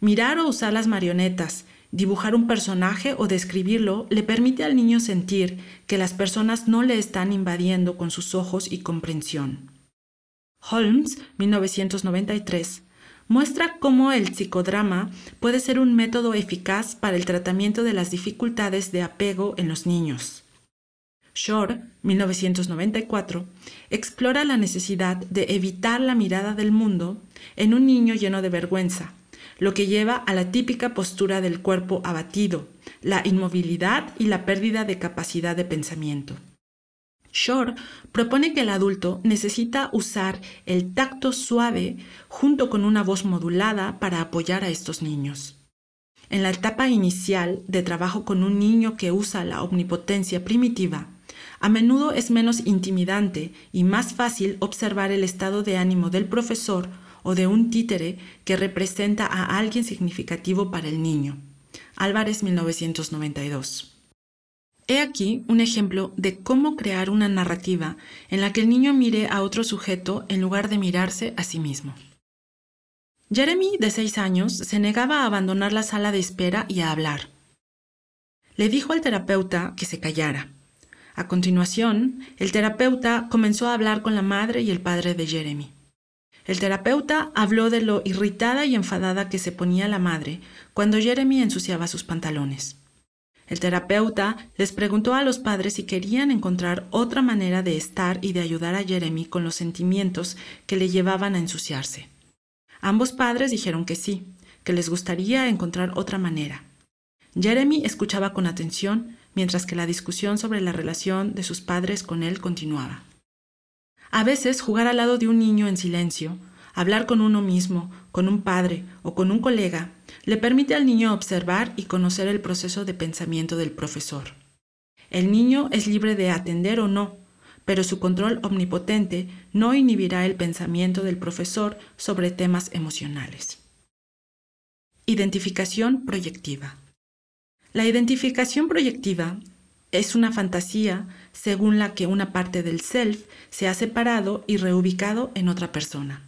mirar o usar las marionetas, Dibujar un personaje o describirlo le permite al niño sentir que las personas no le están invadiendo con sus ojos y comprensión. Holmes, 1993, muestra cómo el psicodrama puede ser un método eficaz para el tratamiento de las dificultades de apego en los niños. Shore, 1994, explora la necesidad de evitar la mirada del mundo en un niño lleno de vergüenza, lo que lleva a la típica postura del cuerpo abatido, la inmovilidad y la pérdida de capacidad de pensamiento. Shore propone que el adulto necesita usar el tacto suave junto con una voz modulada para apoyar a estos niños. En la etapa inicial de trabajo con un niño que usa la omnipotencia primitiva, a menudo es menos intimidante y más fácil observar el estado de ánimo del profesor o de un títere que representa a alguien significativo para el niño. Álvarez 1992. He aquí un ejemplo de cómo crear una narrativa en la que el niño mire a otro sujeto en lugar de mirarse a sí mismo. Jeremy, de seis años, se negaba a abandonar la sala de espera y a hablar. Le dijo al terapeuta que se callara. A continuación, el terapeuta comenzó a hablar con la madre y el padre de Jeremy. El terapeuta habló de lo irritada y enfadada que se ponía la madre cuando Jeremy ensuciaba sus pantalones. El terapeuta les preguntó a los padres si querían encontrar otra manera de estar y de ayudar a Jeremy con los sentimientos que le llevaban a ensuciarse. Ambos padres dijeron que sí, que les gustaría encontrar otra manera. Jeremy escuchaba con atención mientras que la discusión sobre la relación de sus padres con él continuaba. A veces jugar al lado de un niño en silencio, hablar con uno mismo, con un padre o con un colega, le permite al niño observar y conocer el proceso de pensamiento del profesor. El niño es libre de atender o no, pero su control omnipotente no inhibirá el pensamiento del profesor sobre temas emocionales. Identificación proyectiva. La identificación proyectiva es una fantasía según la que una parte del self se ha separado y reubicado en otra persona.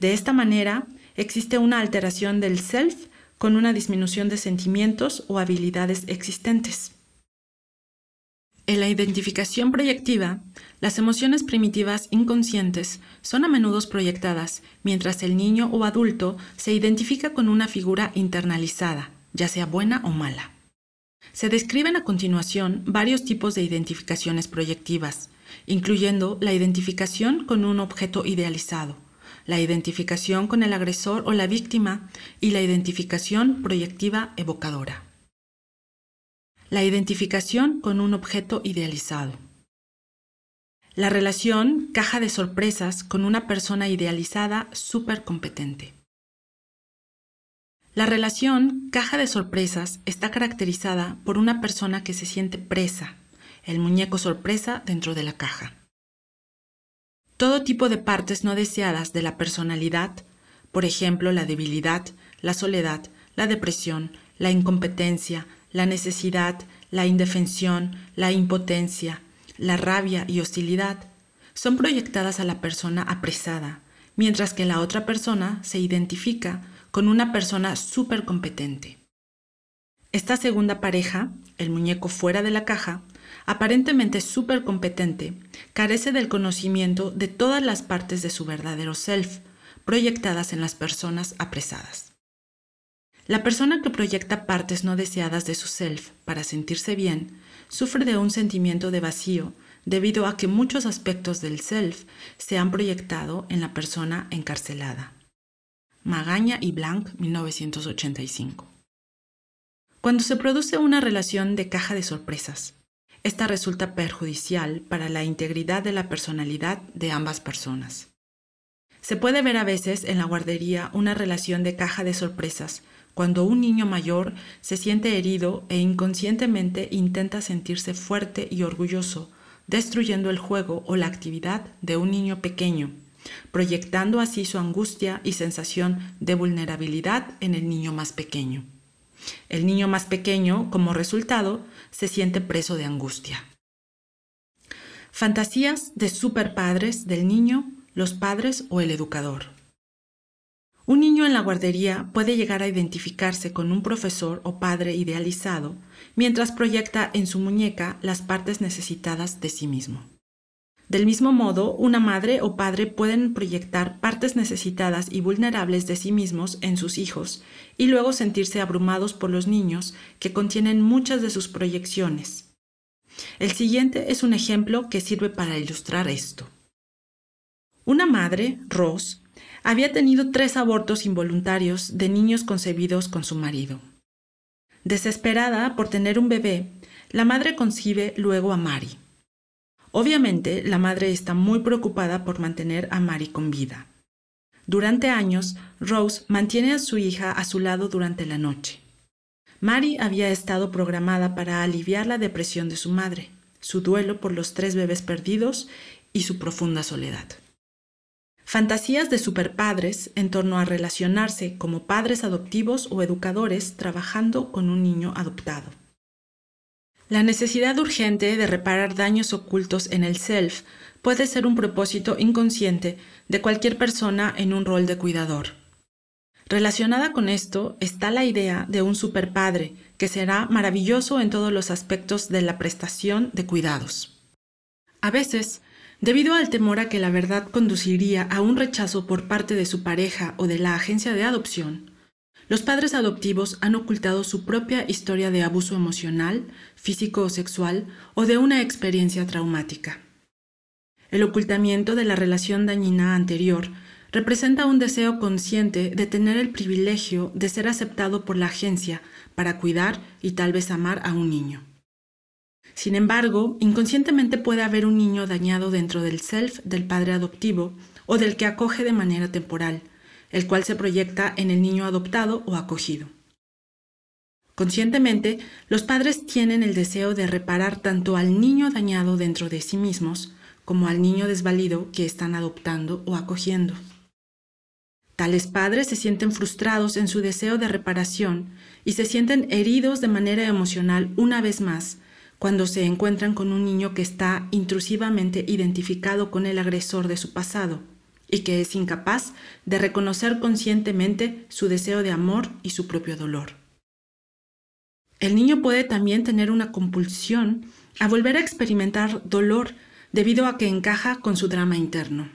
De esta manera, existe una alteración del self con una disminución de sentimientos o habilidades existentes. En la identificación proyectiva, las emociones primitivas inconscientes son a menudo proyectadas, mientras el niño o adulto se identifica con una figura internalizada, ya sea buena o mala. Se describen a continuación varios tipos de identificaciones proyectivas, incluyendo la identificación con un objeto idealizado, la identificación con el agresor o la víctima y la identificación proyectiva evocadora. La identificación con un objeto idealizado. La relación caja de sorpresas con una persona idealizada súper competente. La relación caja de sorpresas está caracterizada por una persona que se siente presa, el muñeco sorpresa dentro de la caja. Todo tipo de partes no deseadas de la personalidad, por ejemplo la debilidad, la soledad, la depresión, la incompetencia, la necesidad, la indefensión, la impotencia, la rabia y hostilidad, son proyectadas a la persona apresada, mientras que la otra persona se identifica con una persona súper competente. Esta segunda pareja, el muñeco fuera de la caja, aparentemente súper competente, carece del conocimiento de todas las partes de su verdadero self, proyectadas en las personas apresadas. La persona que proyecta partes no deseadas de su self para sentirse bien sufre de un sentimiento de vacío debido a que muchos aspectos del self se han proyectado en la persona encarcelada. Magaña y Blanc, 1985. Cuando se produce una relación de caja de sorpresas, esta resulta perjudicial para la integridad de la personalidad de ambas personas. Se puede ver a veces en la guardería una relación de caja de sorpresas cuando un niño mayor se siente herido e inconscientemente intenta sentirse fuerte y orgulloso, destruyendo el juego o la actividad de un niño pequeño proyectando así su angustia y sensación de vulnerabilidad en el niño más pequeño. El niño más pequeño, como resultado, se siente preso de angustia. Fantasías de superpadres del niño, los padres o el educador. Un niño en la guardería puede llegar a identificarse con un profesor o padre idealizado mientras proyecta en su muñeca las partes necesitadas de sí mismo. Del mismo modo, una madre o padre pueden proyectar partes necesitadas y vulnerables de sí mismos en sus hijos y luego sentirse abrumados por los niños que contienen muchas de sus proyecciones. El siguiente es un ejemplo que sirve para ilustrar esto. Una madre, Rose, había tenido tres abortos involuntarios de niños concebidos con su marido. Desesperada por tener un bebé, la madre concibe luego a Mary. Obviamente, la madre está muy preocupada por mantener a Mary con vida. Durante años, Rose mantiene a su hija a su lado durante la noche. Mary había estado programada para aliviar la depresión de su madre, su duelo por los tres bebés perdidos y su profunda soledad. Fantasías de superpadres en torno a relacionarse como padres adoptivos o educadores trabajando con un niño adoptado. La necesidad urgente de reparar daños ocultos en el self puede ser un propósito inconsciente de cualquier persona en un rol de cuidador. Relacionada con esto está la idea de un superpadre que será maravilloso en todos los aspectos de la prestación de cuidados. A veces, debido al temor a que la verdad conduciría a un rechazo por parte de su pareja o de la agencia de adopción, los padres adoptivos han ocultado su propia historia de abuso emocional, físico o sexual o de una experiencia traumática. El ocultamiento de la relación dañina anterior representa un deseo consciente de tener el privilegio de ser aceptado por la agencia para cuidar y tal vez amar a un niño. Sin embargo, inconscientemente puede haber un niño dañado dentro del self del padre adoptivo o del que acoge de manera temporal, el cual se proyecta en el niño adoptado o acogido. Conscientemente, los padres tienen el deseo de reparar tanto al niño dañado dentro de sí mismos como al niño desvalido que están adoptando o acogiendo. Tales padres se sienten frustrados en su deseo de reparación y se sienten heridos de manera emocional una vez más cuando se encuentran con un niño que está intrusivamente identificado con el agresor de su pasado y que es incapaz de reconocer conscientemente su deseo de amor y su propio dolor. El niño puede también tener una compulsión a volver a experimentar dolor debido a que encaja con su drama interno.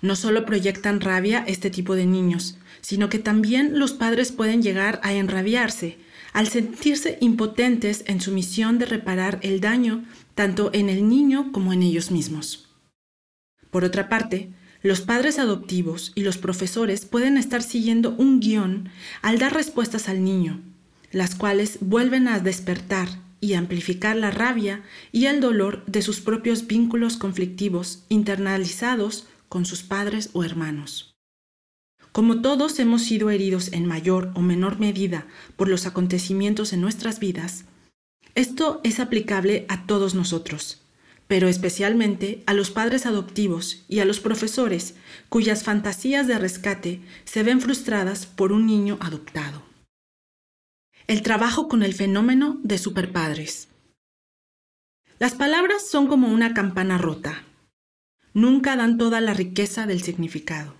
No solo proyectan rabia este tipo de niños, sino que también los padres pueden llegar a enrabiarse al sentirse impotentes en su misión de reparar el daño tanto en el niño como en ellos mismos. Por otra parte, los padres adoptivos y los profesores pueden estar siguiendo un guion al dar respuestas al niño, las cuales vuelven a despertar y amplificar la rabia y el dolor de sus propios vínculos conflictivos internalizados con sus padres o hermanos. Como todos hemos sido heridos en mayor o menor medida por los acontecimientos en nuestras vidas, esto es aplicable a todos nosotros pero especialmente a los padres adoptivos y a los profesores cuyas fantasías de rescate se ven frustradas por un niño adoptado. El trabajo con el fenómeno de superpadres. Las palabras son como una campana rota. Nunca dan toda la riqueza del significado.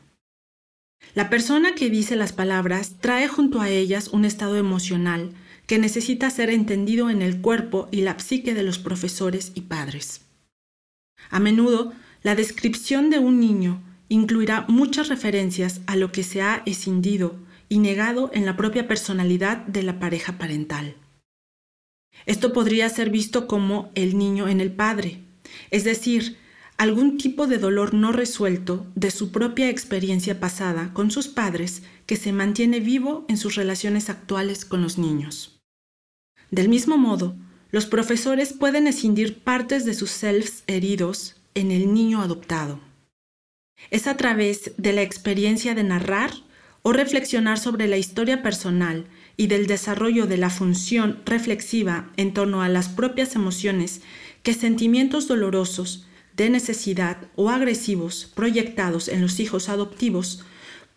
La persona que dice las palabras trae junto a ellas un estado emocional que necesita ser entendido en el cuerpo y la psique de los profesores y padres. A menudo, la descripción de un niño incluirá muchas referencias a lo que se ha escindido y negado en la propia personalidad de la pareja parental. Esto podría ser visto como el niño en el padre, es decir, algún tipo de dolor no resuelto de su propia experiencia pasada con sus padres que se mantiene vivo en sus relaciones actuales con los niños. Del mismo modo, los profesores pueden escindir partes de sus selves heridos en el niño adoptado. Es a través de la experiencia de narrar o reflexionar sobre la historia personal y del desarrollo de la función reflexiva en torno a las propias emociones que sentimientos dolorosos, de necesidad o agresivos proyectados en los hijos adoptivos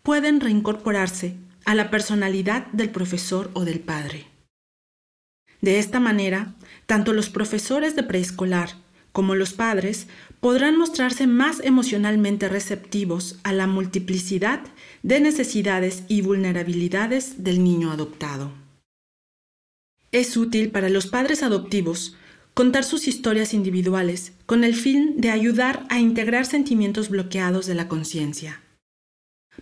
pueden reincorporarse a la personalidad del profesor o del padre. De esta manera, tanto los profesores de preescolar como los padres podrán mostrarse más emocionalmente receptivos a la multiplicidad de necesidades y vulnerabilidades del niño adoptado. Es útil para los padres adoptivos contar sus historias individuales con el fin de ayudar a integrar sentimientos bloqueados de la conciencia.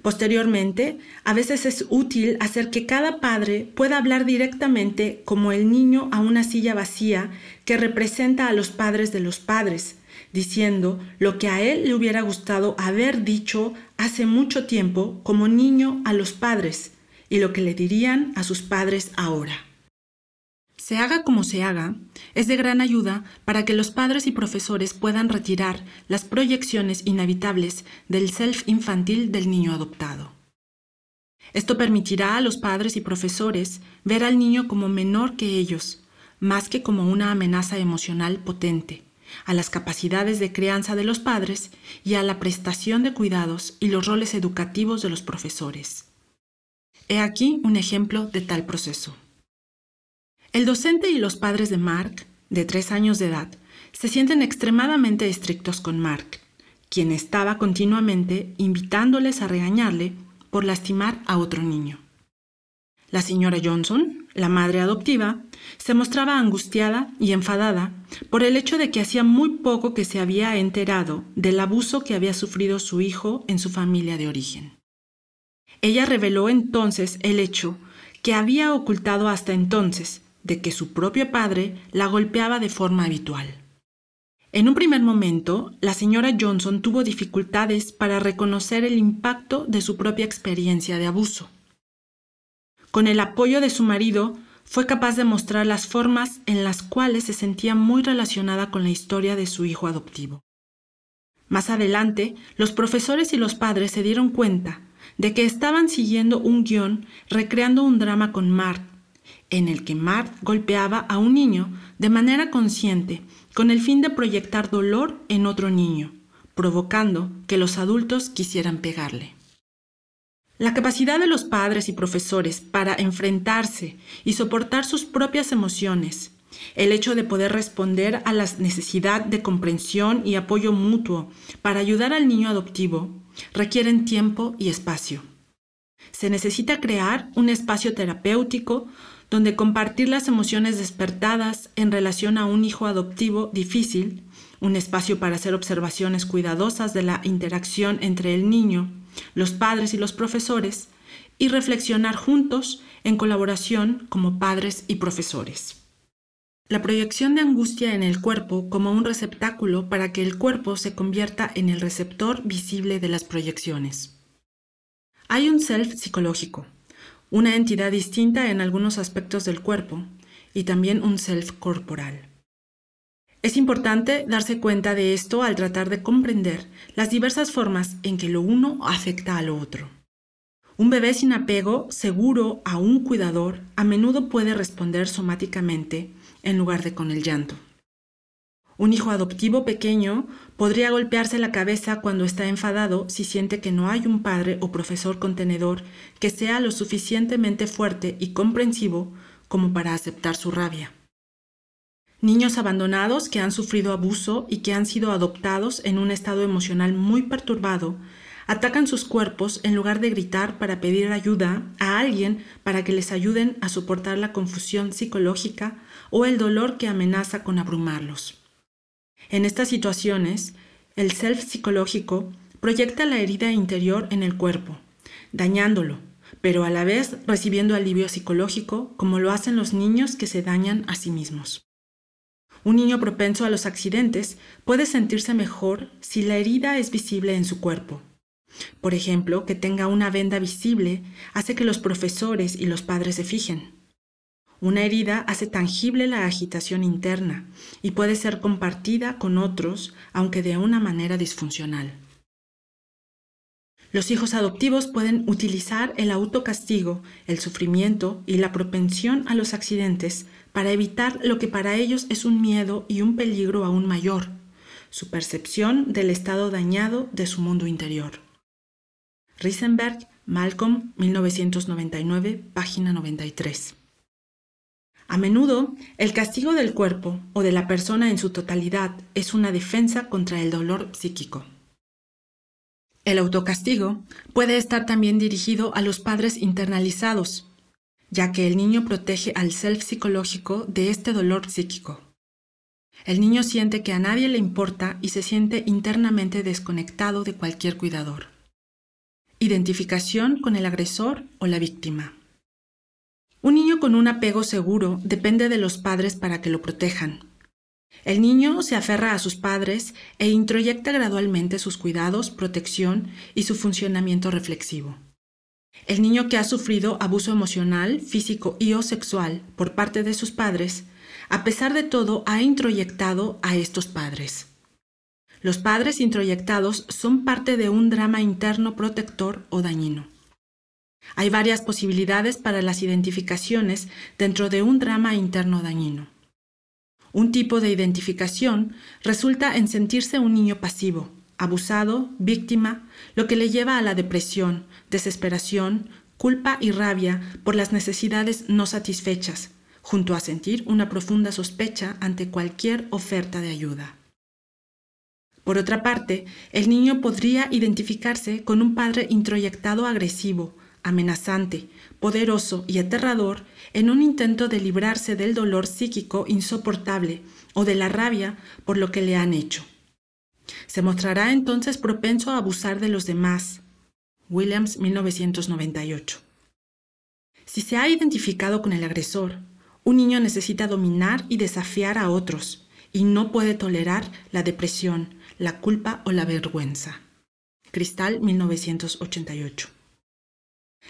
Posteriormente, a veces es útil hacer que cada padre pueda hablar directamente como el niño a una silla vacía que representa a los padres de los padres, diciendo lo que a él le hubiera gustado haber dicho hace mucho tiempo como niño a los padres y lo que le dirían a sus padres ahora. Se haga como se haga, es de gran ayuda para que los padres y profesores puedan retirar las proyecciones inevitables del self infantil del niño adoptado. Esto permitirá a los padres y profesores ver al niño como menor que ellos, más que como una amenaza emocional potente, a las capacidades de crianza de los padres y a la prestación de cuidados y los roles educativos de los profesores. He aquí un ejemplo de tal proceso. El docente y los padres de Mark, de tres años de edad, se sienten extremadamente estrictos con Mark, quien estaba continuamente invitándoles a regañarle por lastimar a otro niño. La señora Johnson, la madre adoptiva, se mostraba angustiada y enfadada por el hecho de que hacía muy poco que se había enterado del abuso que había sufrido su hijo en su familia de origen. Ella reveló entonces el hecho que había ocultado hasta entonces de que su propio padre la golpeaba de forma habitual. En un primer momento, la señora Johnson tuvo dificultades para reconocer el impacto de su propia experiencia de abuso. Con el apoyo de su marido, fue capaz de mostrar las formas en las cuales se sentía muy relacionada con la historia de su hijo adoptivo. Más adelante, los profesores y los padres se dieron cuenta de que estaban siguiendo un guion recreando un drama con Mark en el que Mart golpeaba a un niño de manera consciente con el fin de proyectar dolor en otro niño, provocando que los adultos quisieran pegarle. La capacidad de los padres y profesores para enfrentarse y soportar sus propias emociones, el hecho de poder responder a la necesidad de comprensión y apoyo mutuo para ayudar al niño adoptivo, requieren tiempo y espacio. Se necesita crear un espacio terapéutico donde compartir las emociones despertadas en relación a un hijo adoptivo difícil, un espacio para hacer observaciones cuidadosas de la interacción entre el niño, los padres y los profesores, y reflexionar juntos en colaboración como padres y profesores. La proyección de angustia en el cuerpo como un receptáculo para que el cuerpo se convierta en el receptor visible de las proyecciones. Hay un self psicológico, una entidad distinta en algunos aspectos del cuerpo y también un self corporal. Es importante darse cuenta de esto al tratar de comprender las diversas formas en que lo uno afecta a otro. Un bebé sin apego seguro a un cuidador a menudo puede responder somáticamente en lugar de con el llanto. Un hijo adoptivo pequeño podría golpearse la cabeza cuando está enfadado si siente que no hay un padre o profesor contenedor que sea lo suficientemente fuerte y comprensivo como para aceptar su rabia. Niños abandonados que han sufrido abuso y que han sido adoptados en un estado emocional muy perturbado atacan sus cuerpos en lugar de gritar para pedir ayuda a alguien para que les ayuden a soportar la confusión psicológica o el dolor que amenaza con abrumarlos. En estas situaciones, el self psicológico proyecta la herida interior en el cuerpo, dañándolo, pero a la vez recibiendo alivio psicológico como lo hacen los niños que se dañan a sí mismos. Un niño propenso a los accidentes puede sentirse mejor si la herida es visible en su cuerpo. Por ejemplo, que tenga una venda visible hace que los profesores y los padres se fijen. Una herida hace tangible la agitación interna y puede ser compartida con otros, aunque de una manera disfuncional. Los hijos adoptivos pueden utilizar el autocastigo, el sufrimiento y la propensión a los accidentes para evitar lo que para ellos es un miedo y un peligro aún mayor, su percepción del estado dañado de su mundo interior. Risenberg, Malcolm, 1999, página 93. A menudo, el castigo del cuerpo o de la persona en su totalidad es una defensa contra el dolor psíquico. El autocastigo puede estar también dirigido a los padres internalizados, ya que el niño protege al self psicológico de este dolor psíquico. El niño siente que a nadie le importa y se siente internamente desconectado de cualquier cuidador. Identificación con el agresor o la víctima. Un niño con un apego seguro depende de los padres para que lo protejan. El niño se aferra a sus padres e introyecta gradualmente sus cuidados, protección y su funcionamiento reflexivo. El niño que ha sufrido abuso emocional, físico y o sexual por parte de sus padres, a pesar de todo ha introyectado a estos padres. Los padres introyectados son parte de un drama interno protector o dañino. Hay varias posibilidades para las identificaciones dentro de un drama interno dañino. Un tipo de identificación resulta en sentirse un niño pasivo, abusado, víctima, lo que le lleva a la depresión, desesperación, culpa y rabia por las necesidades no satisfechas, junto a sentir una profunda sospecha ante cualquier oferta de ayuda. Por otra parte, el niño podría identificarse con un padre introyectado agresivo, amenazante, poderoso y aterrador en un intento de librarse del dolor psíquico insoportable o de la rabia por lo que le han hecho. Se mostrará entonces propenso a abusar de los demás. Williams 1998. Si se ha identificado con el agresor, un niño necesita dominar y desafiar a otros y no puede tolerar la depresión, la culpa o la vergüenza. Cristal 1988.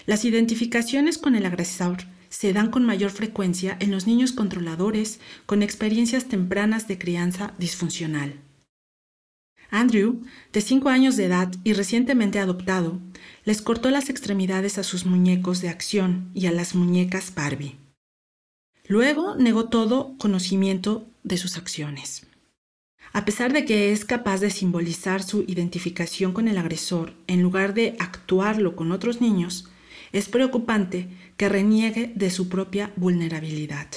Las identificaciones con el agresor se dan con mayor frecuencia en los niños controladores con experiencias tempranas de crianza disfuncional. Andrew, de 5 años de edad y recientemente adoptado, les cortó las extremidades a sus muñecos de acción y a las muñecas Barbie. Luego negó todo conocimiento de sus acciones. A pesar de que es capaz de simbolizar su identificación con el agresor en lugar de actuarlo con otros niños, es preocupante que reniegue de su propia vulnerabilidad.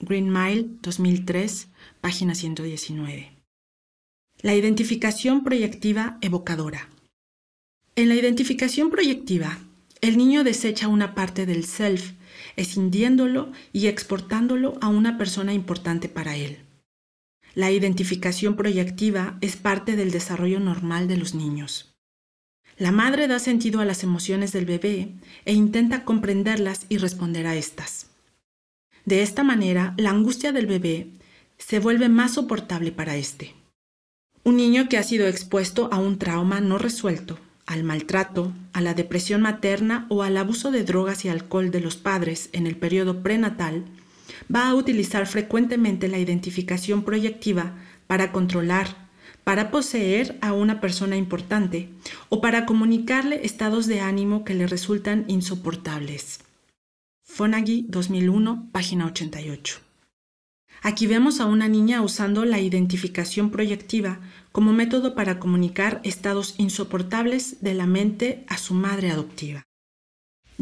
Green Mile 2003, página 119. La identificación proyectiva evocadora. En la identificación proyectiva, el niño desecha una parte del self, escindiéndolo y exportándolo a una persona importante para él. La identificación proyectiva es parte del desarrollo normal de los niños. La madre da sentido a las emociones del bebé e intenta comprenderlas y responder a estas. De esta manera, la angustia del bebé se vuelve más soportable para éste. Un niño que ha sido expuesto a un trauma no resuelto, al maltrato, a la depresión materna o al abuso de drogas y alcohol de los padres en el periodo prenatal, va a utilizar frecuentemente la identificación proyectiva para controlar, para poseer a una persona importante o para comunicarle estados de ánimo que le resultan insoportables. Fonagui 2001, página 88. Aquí vemos a una niña usando la identificación proyectiva como método para comunicar estados insoportables de la mente a su madre adoptiva.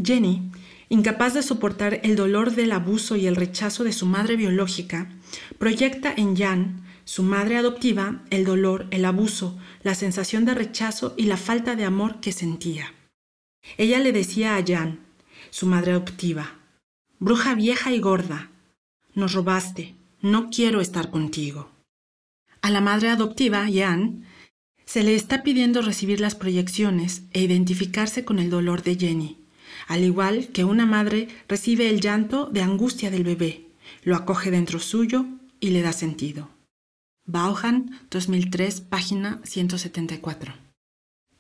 Jenny, incapaz de soportar el dolor del abuso y el rechazo de su madre biológica, proyecta en Jan su madre adoptiva, el dolor, el abuso, la sensación de rechazo y la falta de amor que sentía. Ella le decía a Jan, su madre adoptiva, bruja vieja y gorda, nos robaste, no quiero estar contigo. A la madre adoptiva, Jan, se le está pidiendo recibir las proyecciones e identificarse con el dolor de Jenny, al igual que una madre recibe el llanto de angustia del bebé, lo acoge dentro suyo y le da sentido. Bauhan, 2003, página 174.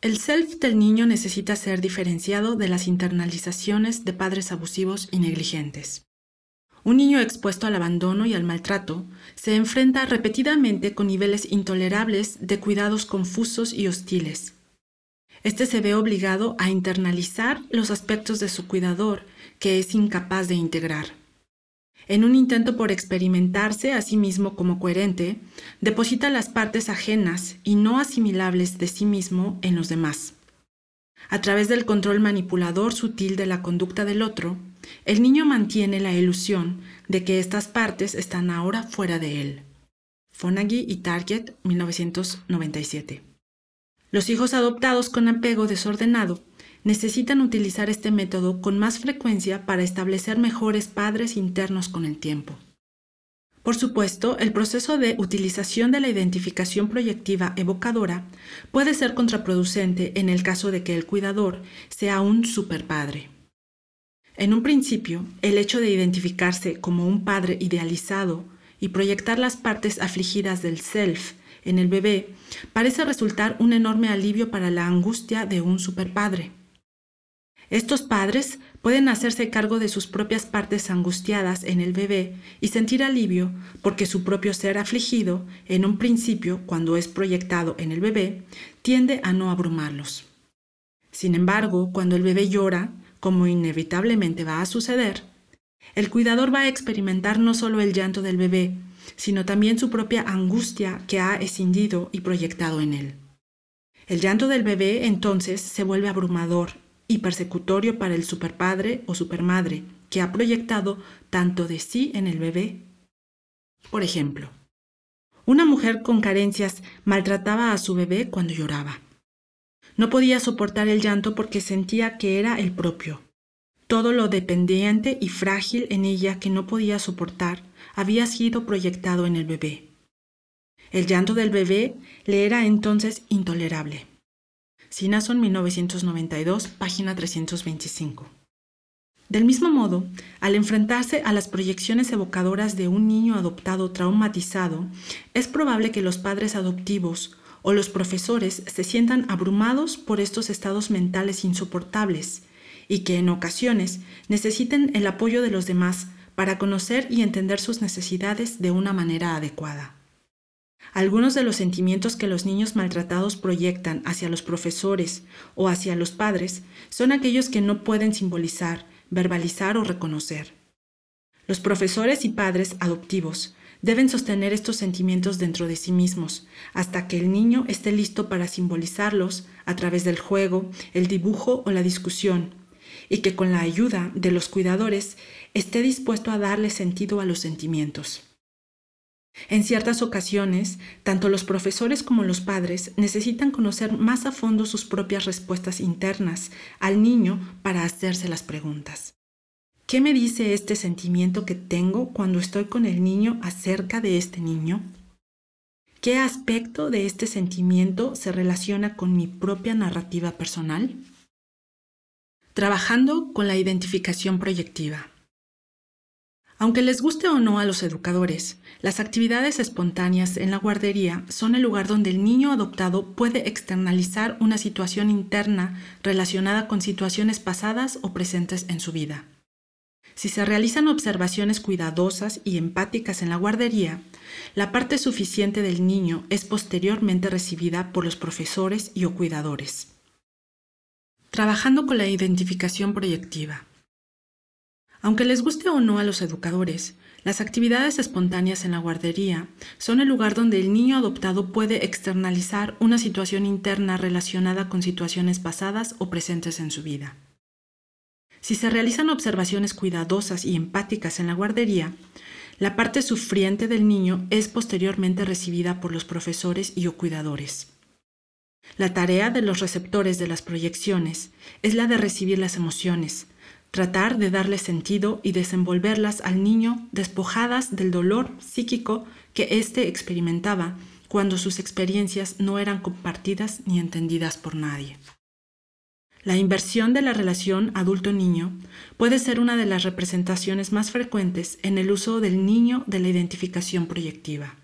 El self del niño necesita ser diferenciado de las internalizaciones de padres abusivos y negligentes. Un niño expuesto al abandono y al maltrato se enfrenta repetidamente con niveles intolerables de cuidados confusos y hostiles. Este se ve obligado a internalizar los aspectos de su cuidador que es incapaz de integrar en un intento por experimentarse a sí mismo como coherente, deposita las partes ajenas y no asimilables de sí mismo en los demás. A través del control manipulador sutil de la conducta del otro, el niño mantiene la ilusión de que estas partes están ahora fuera de él. Fonagy y Target, 1997. Los hijos adoptados con apego desordenado necesitan utilizar este método con más frecuencia para establecer mejores padres internos con el tiempo. Por supuesto, el proceso de utilización de la identificación proyectiva evocadora puede ser contraproducente en el caso de que el cuidador sea un superpadre. En un principio, el hecho de identificarse como un padre idealizado y proyectar las partes afligidas del self en el bebé parece resultar un enorme alivio para la angustia de un superpadre. Estos padres pueden hacerse cargo de sus propias partes angustiadas en el bebé y sentir alivio porque su propio ser afligido, en un principio, cuando es proyectado en el bebé, tiende a no abrumarlos. Sin embargo, cuando el bebé llora, como inevitablemente va a suceder, el cuidador va a experimentar no solo el llanto del bebé, sino también su propia angustia que ha escindido y proyectado en él. El llanto del bebé entonces se vuelve abrumador y persecutorio para el superpadre o supermadre que ha proyectado tanto de sí en el bebé. Por ejemplo, una mujer con carencias maltrataba a su bebé cuando lloraba. No podía soportar el llanto porque sentía que era el propio. Todo lo dependiente y frágil en ella que no podía soportar había sido proyectado en el bebé. El llanto del bebé le era entonces intolerable. Sinason 1992, página 325. Del mismo modo, al enfrentarse a las proyecciones evocadoras de un niño adoptado traumatizado, es probable que los padres adoptivos o los profesores se sientan abrumados por estos estados mentales insoportables y que en ocasiones necesiten el apoyo de los demás para conocer y entender sus necesidades de una manera adecuada. Algunos de los sentimientos que los niños maltratados proyectan hacia los profesores o hacia los padres son aquellos que no pueden simbolizar, verbalizar o reconocer. Los profesores y padres adoptivos deben sostener estos sentimientos dentro de sí mismos hasta que el niño esté listo para simbolizarlos a través del juego, el dibujo o la discusión, y que con la ayuda de los cuidadores esté dispuesto a darle sentido a los sentimientos. En ciertas ocasiones, tanto los profesores como los padres necesitan conocer más a fondo sus propias respuestas internas al niño para hacerse las preguntas. ¿Qué me dice este sentimiento que tengo cuando estoy con el niño acerca de este niño? ¿Qué aspecto de este sentimiento se relaciona con mi propia narrativa personal? Trabajando con la identificación proyectiva. Aunque les guste o no a los educadores, las actividades espontáneas en la guardería son el lugar donde el niño adoptado puede externalizar una situación interna relacionada con situaciones pasadas o presentes en su vida. Si se realizan observaciones cuidadosas y empáticas en la guardería, la parte suficiente del niño es posteriormente recibida por los profesores y o cuidadores. Trabajando con la identificación proyectiva. Aunque les guste o no a los educadores, las actividades espontáneas en la guardería son el lugar donde el niño adoptado puede externalizar una situación interna relacionada con situaciones pasadas o presentes en su vida. Si se realizan observaciones cuidadosas y empáticas en la guardería, la parte sufriente del niño es posteriormente recibida por los profesores y o cuidadores. La tarea de los receptores de las proyecciones es la de recibir las emociones, tratar de darle sentido y desenvolverlas al niño despojadas del dolor psíquico que éste experimentaba cuando sus experiencias no eran compartidas ni entendidas por nadie. La inversión de la relación adulto-niño puede ser una de las representaciones más frecuentes en el uso del niño de la identificación proyectiva.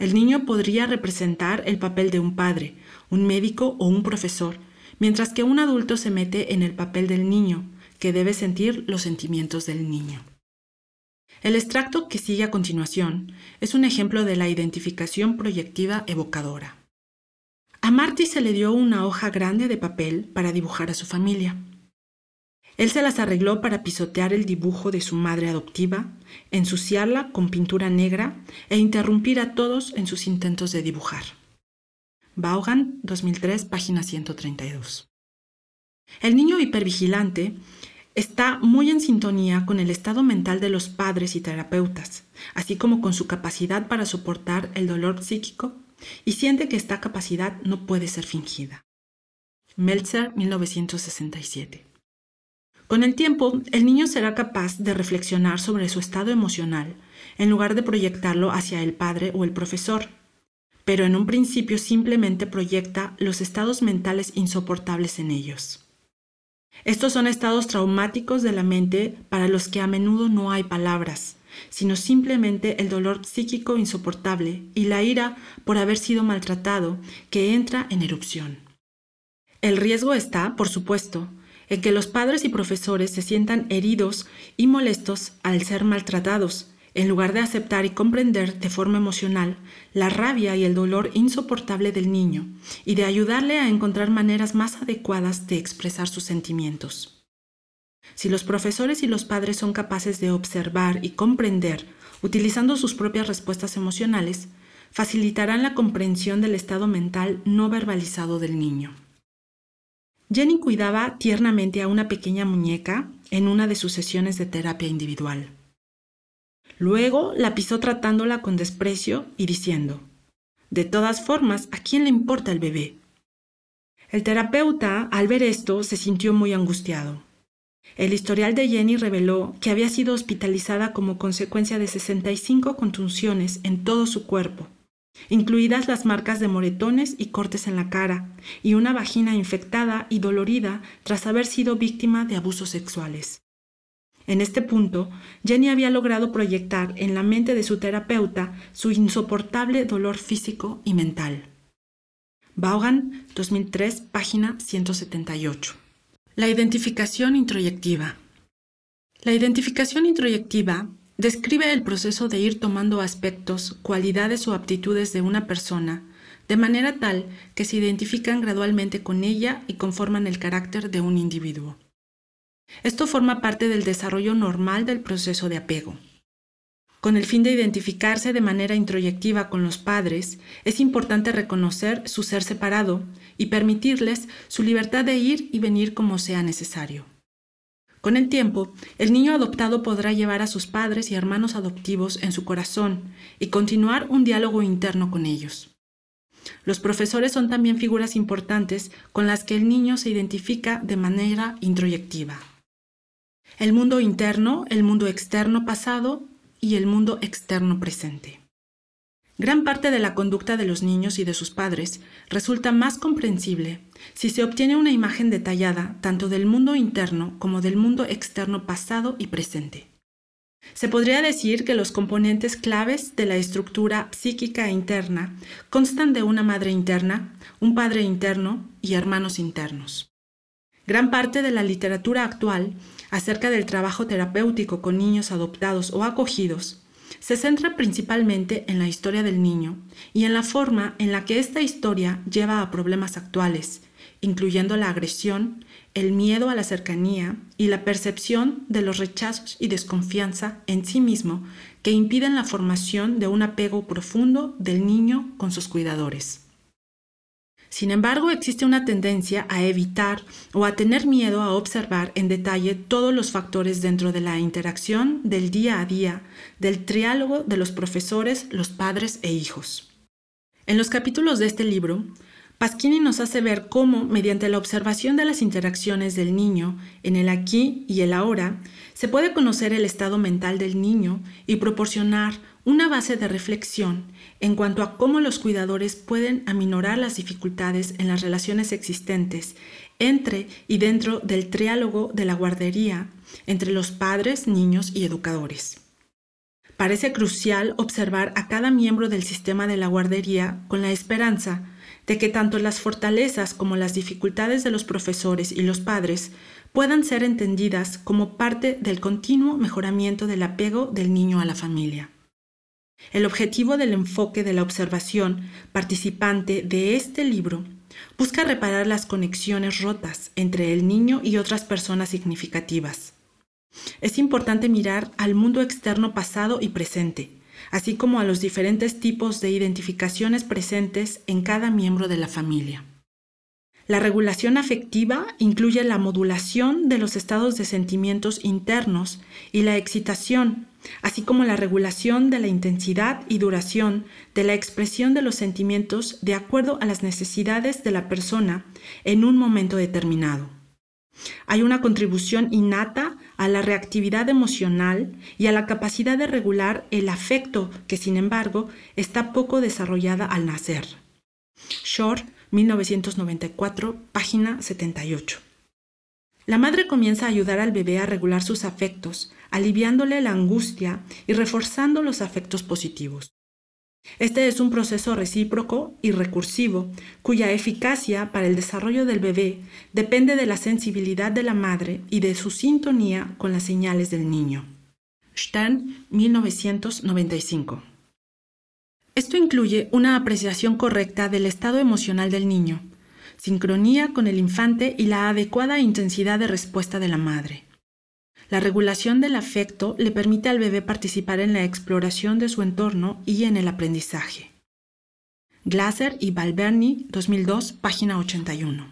El niño podría representar el papel de un padre, un médico o un profesor, mientras que un adulto se mete en el papel del niño, que debe sentir los sentimientos del niño. El extracto que sigue a continuación es un ejemplo de la identificación proyectiva evocadora. A Marty se le dio una hoja grande de papel para dibujar a su familia. Él se las arregló para pisotear el dibujo de su madre adoptiva, ensuciarla con pintura negra e interrumpir a todos en sus intentos de dibujar. Vaughan, 2003, página 132. El niño hipervigilante está muy en sintonía con el estado mental de los padres y terapeutas, así como con su capacidad para soportar el dolor psíquico y siente que esta capacidad no puede ser fingida. Meltzer, 1967. Con el tiempo, el niño será capaz de reflexionar sobre su estado emocional en lugar de proyectarlo hacia el padre o el profesor, pero en un principio simplemente proyecta los estados mentales insoportables en ellos. Estos son estados traumáticos de la mente para los que a menudo no hay palabras, sino simplemente el dolor psíquico insoportable y la ira por haber sido maltratado que entra en erupción. El riesgo está, por supuesto, en que los padres y profesores se sientan heridos y molestos al ser maltratados, en lugar de aceptar y comprender de forma emocional la rabia y el dolor insoportable del niño y de ayudarle a encontrar maneras más adecuadas de expresar sus sentimientos. Si los profesores y los padres son capaces de observar y comprender utilizando sus propias respuestas emocionales, facilitarán la comprensión del estado mental no verbalizado del niño. Jenny cuidaba tiernamente a una pequeña muñeca en una de sus sesiones de terapia individual. Luego la pisó tratándola con desprecio y diciendo, De todas formas, ¿a quién le importa el bebé? El terapeuta, al ver esto, se sintió muy angustiado. El historial de Jenny reveló que había sido hospitalizada como consecuencia de 65 contusiones en todo su cuerpo, incluidas las marcas de moretones y cortes en la cara, y una vagina infectada y dolorida tras haber sido víctima de abusos sexuales. En este punto, Jenny había logrado proyectar en la mente de su terapeuta su insoportable dolor físico y mental. Vaughan, 2003, página 178. La identificación introyectiva. La identificación introyectiva describe el proceso de ir tomando aspectos, cualidades o aptitudes de una persona, de manera tal que se identifican gradualmente con ella y conforman el carácter de un individuo. Esto forma parte del desarrollo normal del proceso de apego. Con el fin de identificarse de manera introyectiva con los padres, es importante reconocer su ser separado y permitirles su libertad de ir y venir como sea necesario. Con el tiempo, el niño adoptado podrá llevar a sus padres y hermanos adoptivos en su corazón y continuar un diálogo interno con ellos. Los profesores son también figuras importantes con las que el niño se identifica de manera introyectiva el mundo interno, el mundo externo pasado y el mundo externo presente. Gran parte de la conducta de los niños y de sus padres resulta más comprensible si se obtiene una imagen detallada tanto del mundo interno como del mundo externo pasado y presente. Se podría decir que los componentes claves de la estructura psíquica interna constan de una madre interna, un padre interno y hermanos internos. Gran parte de la literatura actual acerca del trabajo terapéutico con niños adoptados o acogidos se centra principalmente en la historia del niño y en la forma en la que esta historia lleva a problemas actuales, incluyendo la agresión, el miedo a la cercanía y la percepción de los rechazos y desconfianza en sí mismo que impiden la formación de un apego profundo del niño con sus cuidadores. Sin embargo, existe una tendencia a evitar o a tener miedo a observar en detalle todos los factores dentro de la interacción del día a día, del triálogo de los profesores, los padres e hijos. En los capítulos de este libro, Pasquini nos hace ver cómo, mediante la observación de las interacciones del niño en el aquí y el ahora, se puede conocer el estado mental del niño y proporcionar una base de reflexión en cuanto a cómo los cuidadores pueden aminorar las dificultades en las relaciones existentes entre y dentro del triálogo de la guardería entre los padres, niños y educadores. Parece crucial observar a cada miembro del sistema de la guardería con la esperanza de que tanto las fortalezas como las dificultades de los profesores y los padres puedan ser entendidas como parte del continuo mejoramiento del apego del niño a la familia. El objetivo del enfoque de la observación participante de este libro busca reparar las conexiones rotas entre el niño y otras personas significativas. Es importante mirar al mundo externo pasado y presente, así como a los diferentes tipos de identificaciones presentes en cada miembro de la familia. La regulación afectiva incluye la modulación de los estados de sentimientos internos y la excitación, así como la regulación de la intensidad y duración de la expresión de los sentimientos de acuerdo a las necesidades de la persona en un momento determinado. Hay una contribución innata a la reactividad emocional y a la capacidad de regular el afecto que, sin embargo, está poco desarrollada al nacer. Shore, 1994, página 78. La madre comienza a ayudar al bebé a regular sus afectos, aliviándole la angustia y reforzando los afectos positivos. Este es un proceso recíproco y recursivo, cuya eficacia para el desarrollo del bebé depende de la sensibilidad de la madre y de su sintonía con las señales del niño. Stern, 1995. Esto incluye una apreciación correcta del estado emocional del niño, sincronía con el infante y la adecuada intensidad de respuesta de la madre. La regulación del afecto le permite al bebé participar en la exploración de su entorno y en el aprendizaje. Glasser y Balberni, 2002, página 81.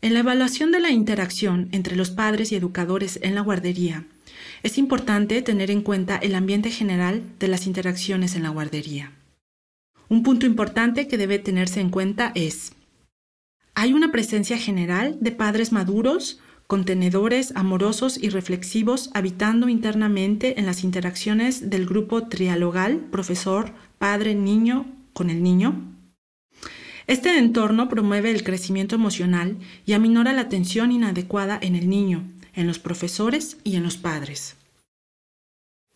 En la evaluación de la interacción entre los padres y educadores en la guardería, es importante tener en cuenta el ambiente general de las interacciones en la guardería. Un punto importante que debe tenerse en cuenta es, ¿hay una presencia general de padres maduros contenedores amorosos y reflexivos habitando internamente en las interacciones del grupo trialogal profesor, padre, niño con el niño. Este entorno promueve el crecimiento emocional y aminora la tensión inadecuada en el niño, en los profesores y en los padres.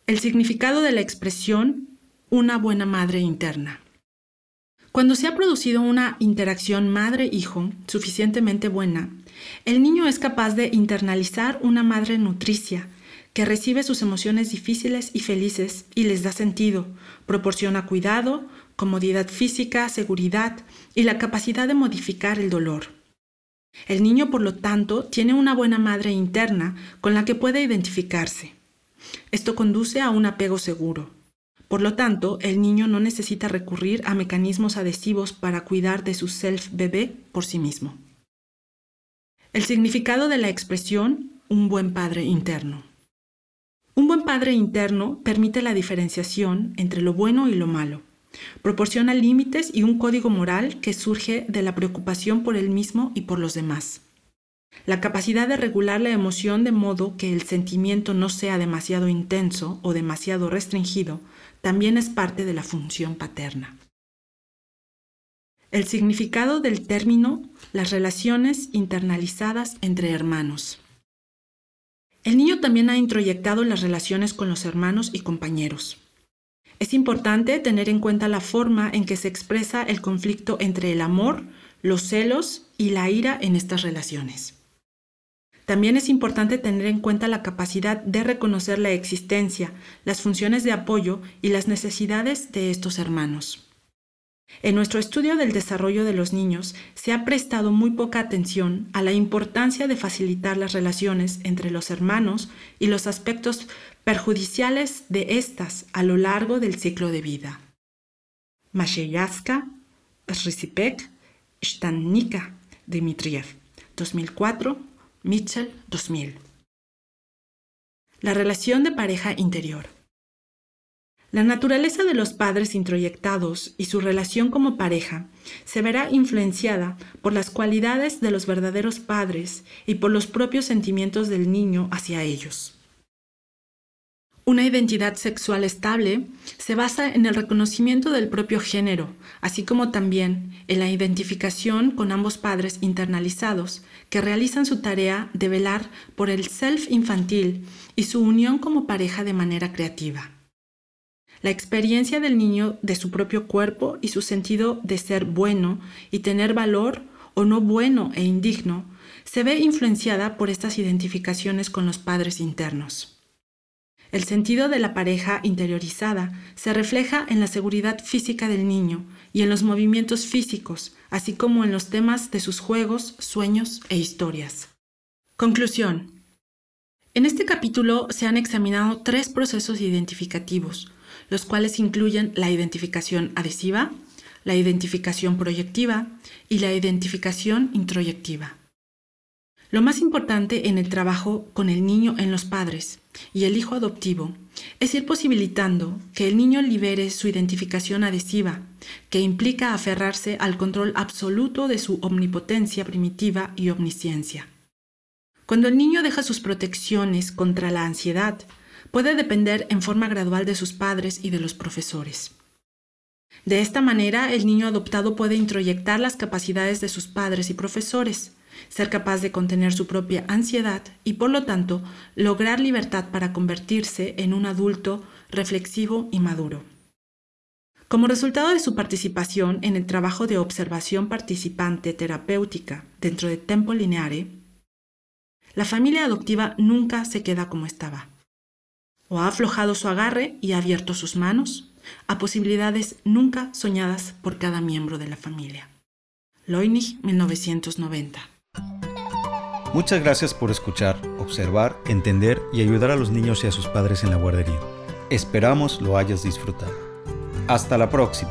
El significado de la expresión una buena madre interna. Cuando se ha producido una interacción madre-hijo suficientemente buena, el niño es capaz de internalizar una madre nutricia que recibe sus emociones difíciles y felices y les da sentido, proporciona cuidado, comodidad física, seguridad y la capacidad de modificar el dolor. El niño, por lo tanto, tiene una buena madre interna con la que puede identificarse. Esto conduce a un apego seguro. Por lo tanto, el niño no necesita recurrir a mecanismos adhesivos para cuidar de su self-bebé por sí mismo. El significado de la expresión un buen padre interno. Un buen padre interno permite la diferenciación entre lo bueno y lo malo. Proporciona límites y un código moral que surge de la preocupación por él mismo y por los demás. La capacidad de regular la emoción de modo que el sentimiento no sea demasiado intenso o demasiado restringido también es parte de la función paterna. El significado del término las relaciones internalizadas entre hermanos. El niño también ha introyectado las relaciones con los hermanos y compañeros. Es importante tener en cuenta la forma en que se expresa el conflicto entre el amor, los celos y la ira en estas relaciones. También es importante tener en cuenta la capacidad de reconocer la existencia, las funciones de apoyo y las necesidades de estos hermanos. En nuestro estudio del desarrollo de los niños se ha prestado muy poca atención a la importancia de facilitar las relaciones entre los hermanos y los aspectos perjudiciales de estas a lo largo del ciclo de vida. Masheyaska, Rzipek, Shtannika, Dmitriev, 2004, Mitchell, 2000. La relación de pareja interior. La naturaleza de los padres introyectados y su relación como pareja se verá influenciada por las cualidades de los verdaderos padres y por los propios sentimientos del niño hacia ellos. Una identidad sexual estable se basa en el reconocimiento del propio género, así como también en la identificación con ambos padres internalizados que realizan su tarea de velar por el self infantil y su unión como pareja de manera creativa. La experiencia del niño de su propio cuerpo y su sentido de ser bueno y tener valor o no bueno e indigno se ve influenciada por estas identificaciones con los padres internos. El sentido de la pareja interiorizada se refleja en la seguridad física del niño y en los movimientos físicos, así como en los temas de sus juegos, sueños e historias. Conclusión. En este capítulo se han examinado tres procesos identificativos, los cuales incluyen la identificación adhesiva, la identificación proyectiva y la identificación introyectiva. Lo más importante en el trabajo con el niño en los padres y el hijo adoptivo es ir posibilitando que el niño libere su identificación adhesiva, que implica aferrarse al control absoluto de su omnipotencia primitiva y omnisciencia. Cuando el niño deja sus protecciones contra la ansiedad, puede depender en forma gradual de sus padres y de los profesores. De esta manera, el niño adoptado puede introyectar las capacidades de sus padres y profesores, ser capaz de contener su propia ansiedad y, por lo tanto, lograr libertad para convertirse en un adulto reflexivo y maduro. Como resultado de su participación en el trabajo de observación participante terapéutica dentro de Tempo Lineare, la familia adoptiva nunca se queda como estaba. O ha aflojado su agarre y ha abierto sus manos a posibilidades nunca soñadas por cada miembro de la familia. Loinig, 1990. Muchas gracias por escuchar, observar, entender y ayudar a los niños y a sus padres en la guardería. Esperamos lo hayas disfrutado. Hasta la próxima.